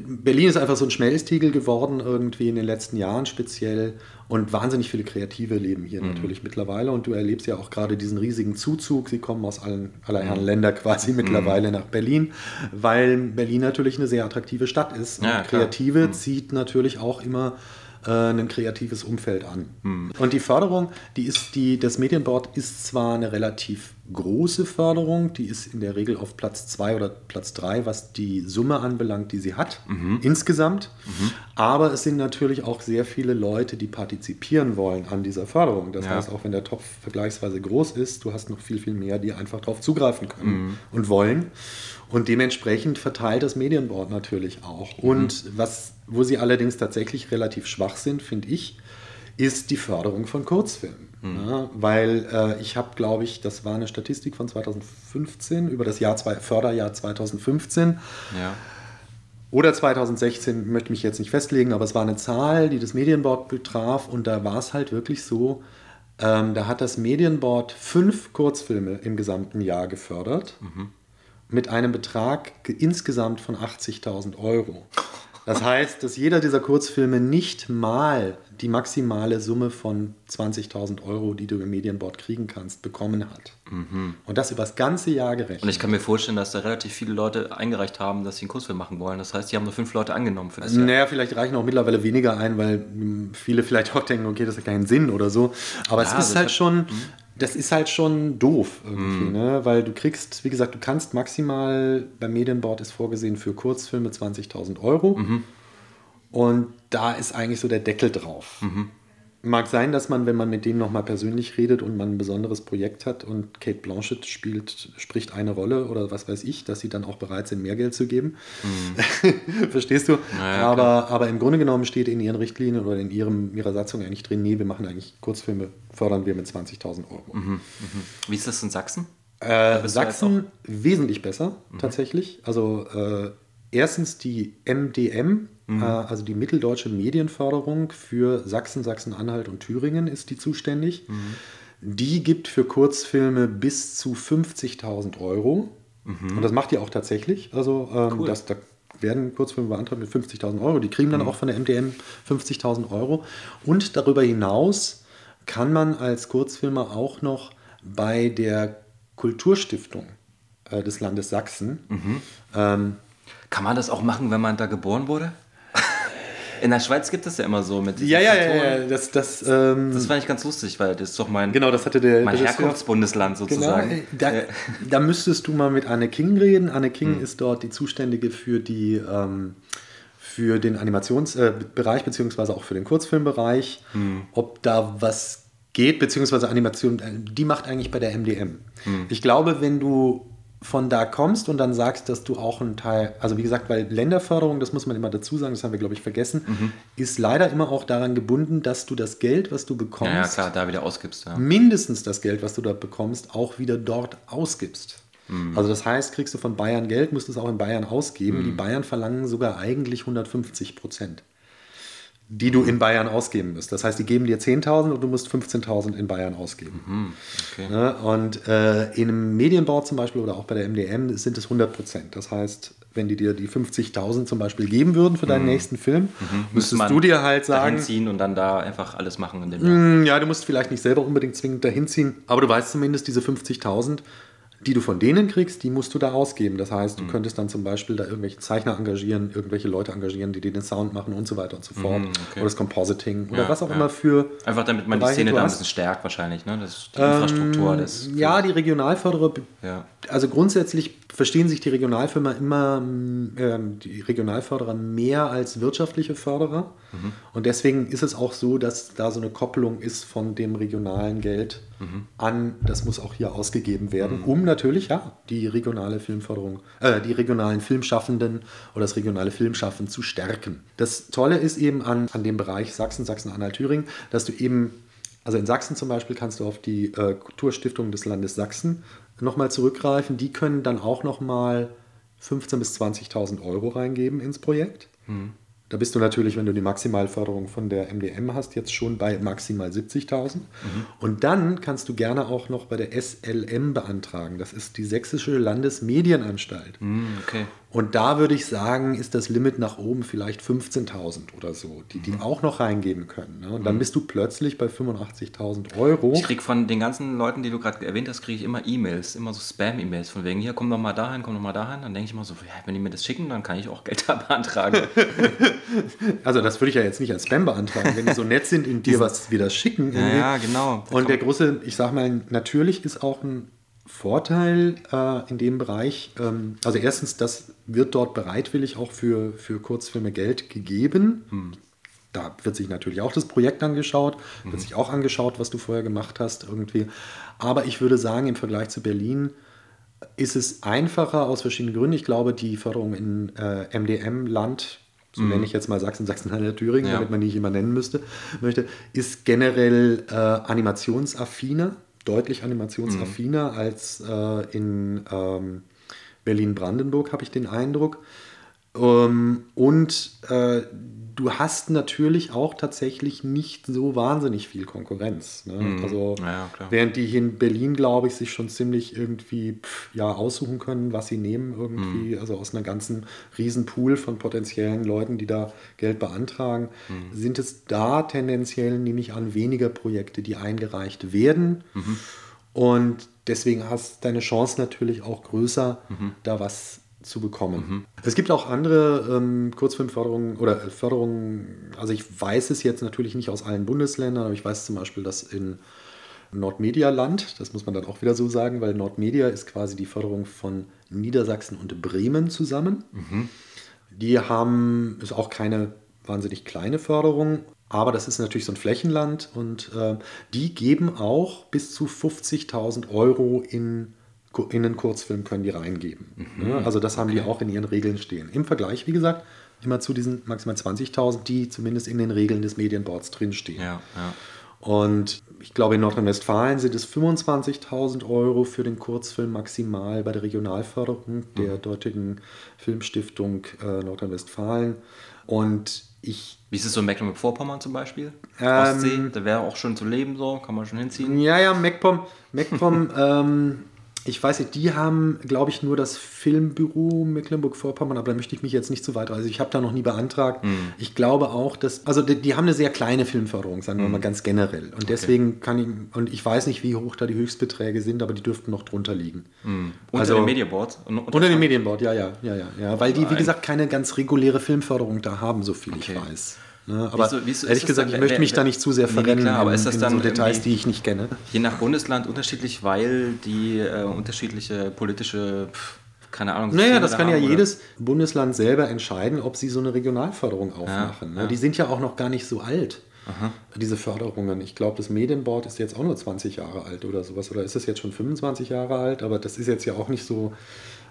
Berlin ist einfach so ein Schmelztiegel geworden, irgendwie in den letzten Jahren speziell. Und wahnsinnig viele Kreative leben hier natürlich mittlerweile. Und du erlebst ja auch gerade diesen riesigen Zuzug. Sie kommen aus allen, aller Herren Länder quasi mittlerweile nach Berlin, weil Berlin natürlich eine sehr attraktive Stadt ist. Ja. Kreative zieht natürlich auch immer äh, ein kreatives Umfeld an. Und die Förderung, die ist die, das Medienboard ist zwar eine relativ große Förderung, die ist in der Regel auf Platz 2 oder Platz 3, was die Summe anbelangt, die sie hat, insgesamt. Aber es sind natürlich auch sehr viele Leute, die partizipieren wollen an dieser Förderung. Das Ja. heißt, auch wenn der Topf vergleichsweise groß ist, du hast noch viel, viel mehr, die einfach darauf zugreifen können und wollen. Und dementsprechend verteilt das Medienboard natürlich auch. Und was, wo sie allerdings tatsächlich relativ schwach sind, finde ich, ist die Förderung von Kurzfilmen. Ja, weil äh, ich habe, glaube ich, das war eine Statistik von 2015 über das Jahr zwei, Förderjahr 2015 ja. oder 2016, möchte mich jetzt nicht festlegen, aber es war eine Zahl, die das Medienboard betraf und da war es halt wirklich so, ähm, da hat das Medienboard fünf Kurzfilme im gesamten Jahr gefördert mit einem Betrag ge- insgesamt von 80.000 Euro. Das heißt, dass jeder dieser Kurzfilme nicht mal die maximale Summe von 20.000 Euro, die du im Medienboard kriegen kannst, bekommen hat. Und das über das ganze Jahr gerechnet. Und ich kann mir vorstellen, dass da relativ viele Leute eingereicht haben, dass sie einen Kurzfilm machen wollen. Das heißt, die haben nur fünf Leute angenommen für das Jahr. Naja, vielleicht reichen auch mittlerweile weniger ein, weil mh, viele vielleicht auch denken, okay, das hat keinen Sinn oder so. Aber Ja, es ist halt schon, das ist halt schon doof irgendwie, ne? Weil du kriegst, wie gesagt, du kannst maximal beim Medienboard ist vorgesehen für Kurzfilme 20.000 Euro. Und da ist eigentlich so der Deckel drauf. Mag sein, dass man, wenn man mit denen nochmal persönlich redet und man ein besonderes Projekt hat und Kate Blanchett spielt, spricht eine Rolle oder was weiß ich, dass sie dann auch bereit sind, mehr Geld zu geben. Verstehst du? ja, aber, aber im Grunde genommen steht in ihren Richtlinien oder in ihrem, ihrer Satzung eigentlich drin, nee, wir machen eigentlich Kurzfilme, fördern wir mit 20.000 Euro. Wie ist das in Sachsen? Äh, Sachsen wesentlich besser, tatsächlich. Also äh, erstens die MDM, äh, also die Mitteldeutsche Medienförderung für Sachsen, Sachsen-Anhalt und Thüringen ist die zuständig. Die gibt für Kurzfilme bis zu 50.000 Euro. Und das macht die auch tatsächlich. Also ähm, Cool. das, da werden Kurzfilme beantragt mit 50.000 Euro. Die kriegen dann auch von der MDM 50.000 Euro. Und darüber hinaus kann man als Kurzfilmer auch noch bei der Kulturstiftung äh, des Landes Sachsen. Ähm, Kann man das auch machen, wenn man da geboren wurde? In der Schweiz gibt es ja immer so mit ja, ja, ja, ja, das, das, ähm, Das fand ich ganz lustig, weil das ist doch mein, genau, das hatte der mein Herkunftsbundesland Genau, sozusagen. äh, da, da müsstest du mal mit Anne King reden. Anne King ist dort die Zuständige für die ähm, für den Animationsbereich äh, beziehungsweise auch für den Kurzfilmbereich. Ob da was geht, beziehungsweise Animation, äh, die macht eigentlich bei der MDM. Ich glaube, wenn du von da kommst und dann sagst, dass du auch einen Teil, also wie gesagt, weil Länderförderung, das muss man immer dazu sagen, das haben wir, glaube ich, vergessen, ist leider immer auch daran gebunden, dass du das Geld, was du bekommst, ja, ja, klar, da wieder ausgibst. Ja. mindestens das Geld, was du dort bekommst, auch wieder dort ausgibst. Also das heißt, kriegst du von Bayern Geld, musst du es auch in Bayern ausgeben. Die Bayern verlangen sogar eigentlich 150 Prozent, die du in Bayern ausgeben musst. Das heißt, die geben dir 10.000 und du musst 15.000 in Bayern ausgeben. Okay. Ne? Und äh, in einem Medienbau zum Beispiel oder auch bei der MDM sind es 100 Prozent. Das heißt, wenn die dir die 50.000 zum Beispiel geben würden für deinen nächsten Film, Müsste müsstest du dir halt sagen, dahin ziehen und dann da einfach alles machen in dem Jahr. Mm, Ja, du musst vielleicht nicht selber unbedingt zwingend dahin ziehen, aber du weißt zumindest, diese 50.000, die du von denen kriegst, die musst du da ausgeben. Das heißt, du könntest dann zum Beispiel da irgendwelche Zeichner engagieren, irgendwelche Leute engagieren, die dir den Sound machen und so weiter und so fort. okay. Oder das Compositing oder Ja, was auch ja. immer für. Einfach damit man die Szene da ein bisschen stärkt wahrscheinlich, ne? Das ist die Infrastruktur des. Ja, die Regionalförderer Ja. Also grundsätzlich verstehen sich die Regionalfirma immer, mm, ähm, die Regionalförderer mehr als wirtschaftliche Förderer. Und deswegen ist es auch so, dass da so eine Kopplung ist von dem regionalen Geld an, das muss auch hier ausgegeben werden, um natürlich, ja, die regionale Filmförderung, äh, die regionalen Filmschaffenden oder das regionale Filmschaffen zu stärken. Das Tolle ist eben an, an dem Bereich Sachsen, Sachsen-Anhalt, Thüringen, dass du eben also in Sachsen zum Beispiel kannst du auf die äh, Kulturstiftung des Landes Sachsen nochmal zurückgreifen. Die können dann auch nochmal 15.000 bis 20.000 Euro reingeben ins Projekt. Da bist du natürlich, wenn du die Maximalförderung von der MDM hast, jetzt schon bei maximal 70.000. Und dann kannst du gerne auch noch bei der SLM beantragen. Das ist die Sächsische Landesmedienanstalt. Hm, okay. Und da würde ich sagen, ist das Limit nach oben vielleicht 15.000 oder so, die die auch noch reingeben können. Ne? Und dann bist du plötzlich bei 85.000 Euro. Ich krieg von den ganzen Leuten, die du gerade erwähnt hast, kriege ich immer E-Mails, immer so Spam-E-Mails von wegen, hier, komm doch mal dahin, komm doch mal dahin. Dann denke ich immer so, ja, wenn die mir das schicken, dann kann ich auch Geld da beantragen. Also das würde ich ja jetzt nicht als Spam beantragen, wenn die so nett sind und dir was wieder schicken. ja, irgendwie. ja, genau. Und der große, ich sag mal, natürlich ist auch ein Vorteil äh, in dem Bereich, ähm, also erstens, das wird dort bereitwillig auch für, für Kurzfilme Geld gegeben. Hm. Da wird sich natürlich auch das Projekt angeschaut, Mhm. wird sich auch angeschaut, was du vorher gemacht hast irgendwie. Aber ich würde sagen, im Vergleich zu Berlin ist es einfacher aus verschiedenen Gründen. Ich glaube, die Förderung in äh, MDM-Land, so nenne ich jetzt mal Sachsen, Sachsen-Anhalt, Thüringen, Mhm. Ja. damit man nicht immer nennen müsste, möchte, ist generell äh, animationsaffiner, deutlich animationsaffiner als äh, in ähm, Berlin-Brandenburg, habe ich den Eindruck. Ähm, und äh, du hast natürlich auch tatsächlich nicht so wahnsinnig viel Konkurrenz. Ne? Mhm. Also Ja, während die hier in Berlin, glaube ich, sich schon ziemlich irgendwie pff, ja, aussuchen können, was sie nehmen irgendwie, Mhm. also aus einer ganzen riesen Pool von potenziellen Leuten, die da Geld beantragen, Mhm. sind es da tendenziell, nehme ich an, weniger Projekte, die eingereicht werden. Mhm. Und deswegen hast deine Chance natürlich auch größer, Mhm. da was zu bekommen. Es gibt auch andere ähm, Kurzfilmförderungen oder Förderungen, also ich weiß es jetzt natürlich nicht aus allen Bundesländern, aber ich weiß zum Beispiel, dass in Nordmedia-Land, das muss man dann auch wieder so sagen, weil Nordmedia ist quasi die Förderung von Niedersachsen und Bremen zusammen. Die haben, ist auch keine wahnsinnig kleine Förderung, aber das ist natürlich so ein Flächenland und äh, die geben auch bis zu 50.000 Euro in, in einen Kurzfilm können die reingeben. Ne? Also das haben die auch in ihren Regeln stehen. Im Vergleich, wie gesagt, immer zu diesen maximal 20.000, die zumindest in den Regeln des Medienboards drinstehen. Ja, ja. Und ich glaube, in Nordrhein-Westfalen sind es 25.000 Euro für den Kurzfilm maximal bei der Regionalförderung der dortigen Filmstiftung äh, Nordrhein-Westfalen. Und ich, Wie ist es so in Mecklenburg-Vorpommern zum Beispiel? Ähm, Ostsee, da wäre auch schon zu leben so, kann man schon hinziehen. ja, ja, ähm, ich weiß nicht, die haben, glaube ich, nur das Filmbüro Mecklenburg-Vorpommern, aber da möchte ich mich jetzt nicht zu weit. Also ich habe da noch nie beantragt. Ich glaube auch, dass, also die, die haben eine sehr kleine Filmförderung, sagen wir mal ganz generell. Und deswegen kann ich, und ich weiß nicht, wie hoch da die Höchstbeträge sind, aber die dürften noch drunter liegen. Unter Also- dem Mediaboard. Und, und Unter dem Medienboard, ja, ja, ja, ja, ja. Weil die, wie gesagt, keine ganz reguläre Filmförderung da haben, so viel Okay. ich weiß. Ne? Aber Wieso- wieso ehrlich das gesagt, dann- ich möchte wer- mich da wer- nicht zu sehr Nee, nee, verrennen klar, aber ist das in dann so Details, die ich nicht kenne. Je nach Bundesland unterschiedlich, weil die äh, unterschiedliche politische, pf, keine Ahnung, Naja, Systeme das da kann ja haben, oder? jedes Bundesland selber entscheiden, ob sie so eine Regionalförderung aufmachen. ne? ja. Die sind ja auch noch gar nicht so alt, diese Förderungen. Ich glaube, das Medienboard ist jetzt auch nur 20 Jahre alt oder sowas. Oder ist es jetzt schon 25 Jahre alt? Aber das ist jetzt ja auch nicht so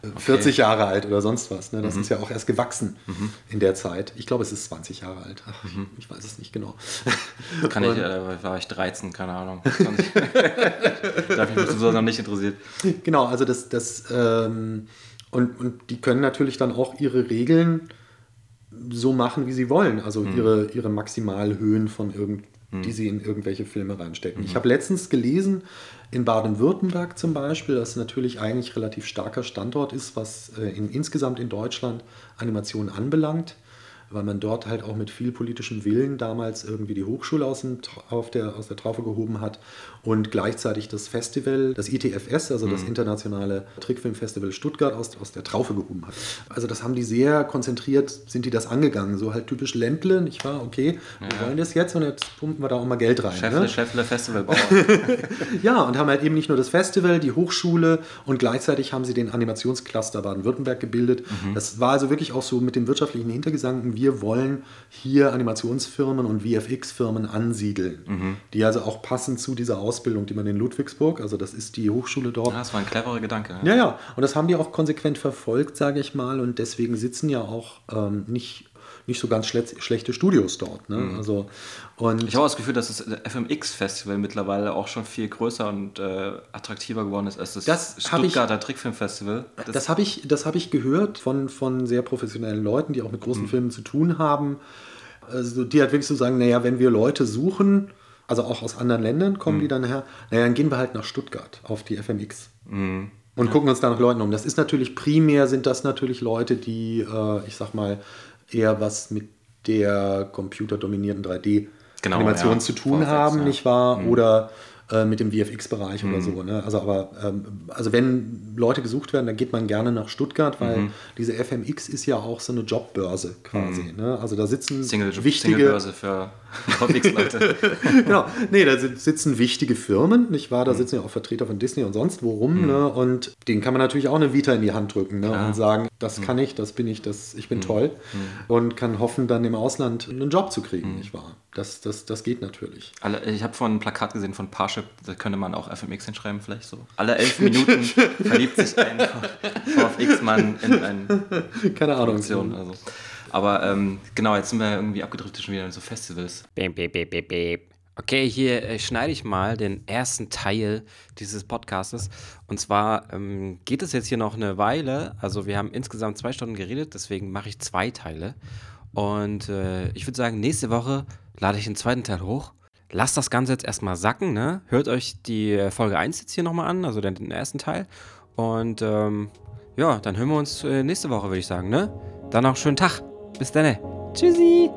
äh, 40 Jahre alt oder sonst was. Ne? Das ist ja auch erst gewachsen in der Zeit. Ich glaube, es ist 20 Jahre alt. Ach, ich, ich weiß es nicht genau. Kann ich, äh, war ich 13, keine Ahnung. 20. da habe ich mich so noch nicht interessiert. Genau, also das, das ähm, und, und die können natürlich dann auch ihre Regeln so machen, wie sie wollen. Also ihre, ihre Maximalhöhen von irgend, die sie in irgendwelche Filme reinstecken. Ich habe letztens gelesen, in Baden-Württemberg zum Beispiel, das natürlich eigentlich relativ starker Standort ist, was äh, in, insgesamt in Deutschland Animation anbelangt, weil man dort halt auch mit viel politischem Willen damals irgendwie die Hochschule aus, dem, auf der, aus der Traufe gehoben hat und gleichzeitig das Festival, das ITFS, also das Internationale Trickfilmfestival Stuttgart, aus, aus der Traufe gehoben hat. Also das haben die sehr konzentriert, sind die das angegangen, so halt typisch Ländle, nicht wahr? Okay, wir wollen das jetzt und jetzt pumpen wir da auch mal Geld rein. Schäffle, ne? Schäffle, Festivalbauer. Ja, und haben halt eben nicht nur das Festival, die Hochschule und gleichzeitig haben sie den Animationscluster Baden-Württemberg gebildet. Das war also wirklich auch so mit dem wirtschaftlichen Hintergedanken, wir wollen hier Animationsfirmen und VFX-Firmen ansiedeln, die also auch passen zu dieser Ausbildung, die man in Ludwigsburg, also das ist die Hochschule dort, Ja, das war ein cleverer Gedanke. ja, ja, und das haben die auch konsequent verfolgt, sage ich mal, und deswegen sitzen ja auch ähm, nicht, nicht so ganz schle schlechte Studios dort. Ne? Also, und Ich habe auch das Gefühl, dass das FMX-Festival mittlerweile auch schon viel größer und äh, attraktiver geworden ist als das, Das Stuttgarter Trickfilmfestival. Das, Das habe ich, das hab ich gehört von, von sehr professionellen Leuten, die auch mit großen Filmen zu tun haben. Also die halt wirklich so sagen, naja, wenn wir Leute suchen, also auch aus anderen Ländern kommen die dann her, naja, dann gehen wir halt nach Stuttgart auf die FMX. Und gucken uns da nach Leuten um. Das ist natürlich primär, sind das natürlich Leute, die, äh, ich sag mal, eher was mit der computerdominierten 3D-Animation Genau, ja. zu tun VFX, haben, ja. nicht wahr? Oder äh, mit dem VFX-Bereich oder so. Ne? Also aber ähm, also wenn Leute gesucht werden, dann geht man gerne nach Stuttgart, weil diese FMX ist ja auch so eine Jobbörse quasi. Ne? Also da sitzen Single, wichtige Singlebörse für VFX-Leute. genau. Nee, da sit- sitzen wichtige Firmen, nicht wahr? Da sitzen ja auch Vertreter von Disney und sonst wo rum, ne? Und denen kann man natürlich auch eine Vita in die Hand drücken, ne? Und sagen, das kann ich, das bin ich, das, ich bin toll. Und kann hoffen, dann im Ausland einen Job zu kriegen, nicht wahr? Das, das, das geht natürlich. Ich habe vorhin ein Plakat gesehen von Parship, da könnte man auch FMX hinschreiben, vielleicht so. Alle elf Minuten verliebt sich ein VFX-Mann in eine Keine Ahnung. Produktion. Also. Aber ähm, genau, jetzt sind wir irgendwie abgedriftet schon wieder in so Festivals. Beep, beep, beep, beep, beep. Okay, hier äh, schneide ich mal den ersten Teil dieses Podcastes. Und zwar ähm, geht es jetzt hier noch eine Weile. Also wir haben insgesamt zwei Stunden geredet, deswegen mache ich zwei Teile. Und äh, ich würde sagen, nächste Woche lade ich den zweiten Teil hoch. Lasst das Ganze jetzt erstmal sacken, ne? Hört euch die äh, Folge 1 jetzt hier nochmal an, also den, den ersten Teil. Und ähm, ja, dann hören wir uns äh, nächste Woche, würde ich sagen, ne? Dann noch schönen Tag. Bis dann. Tschüssi.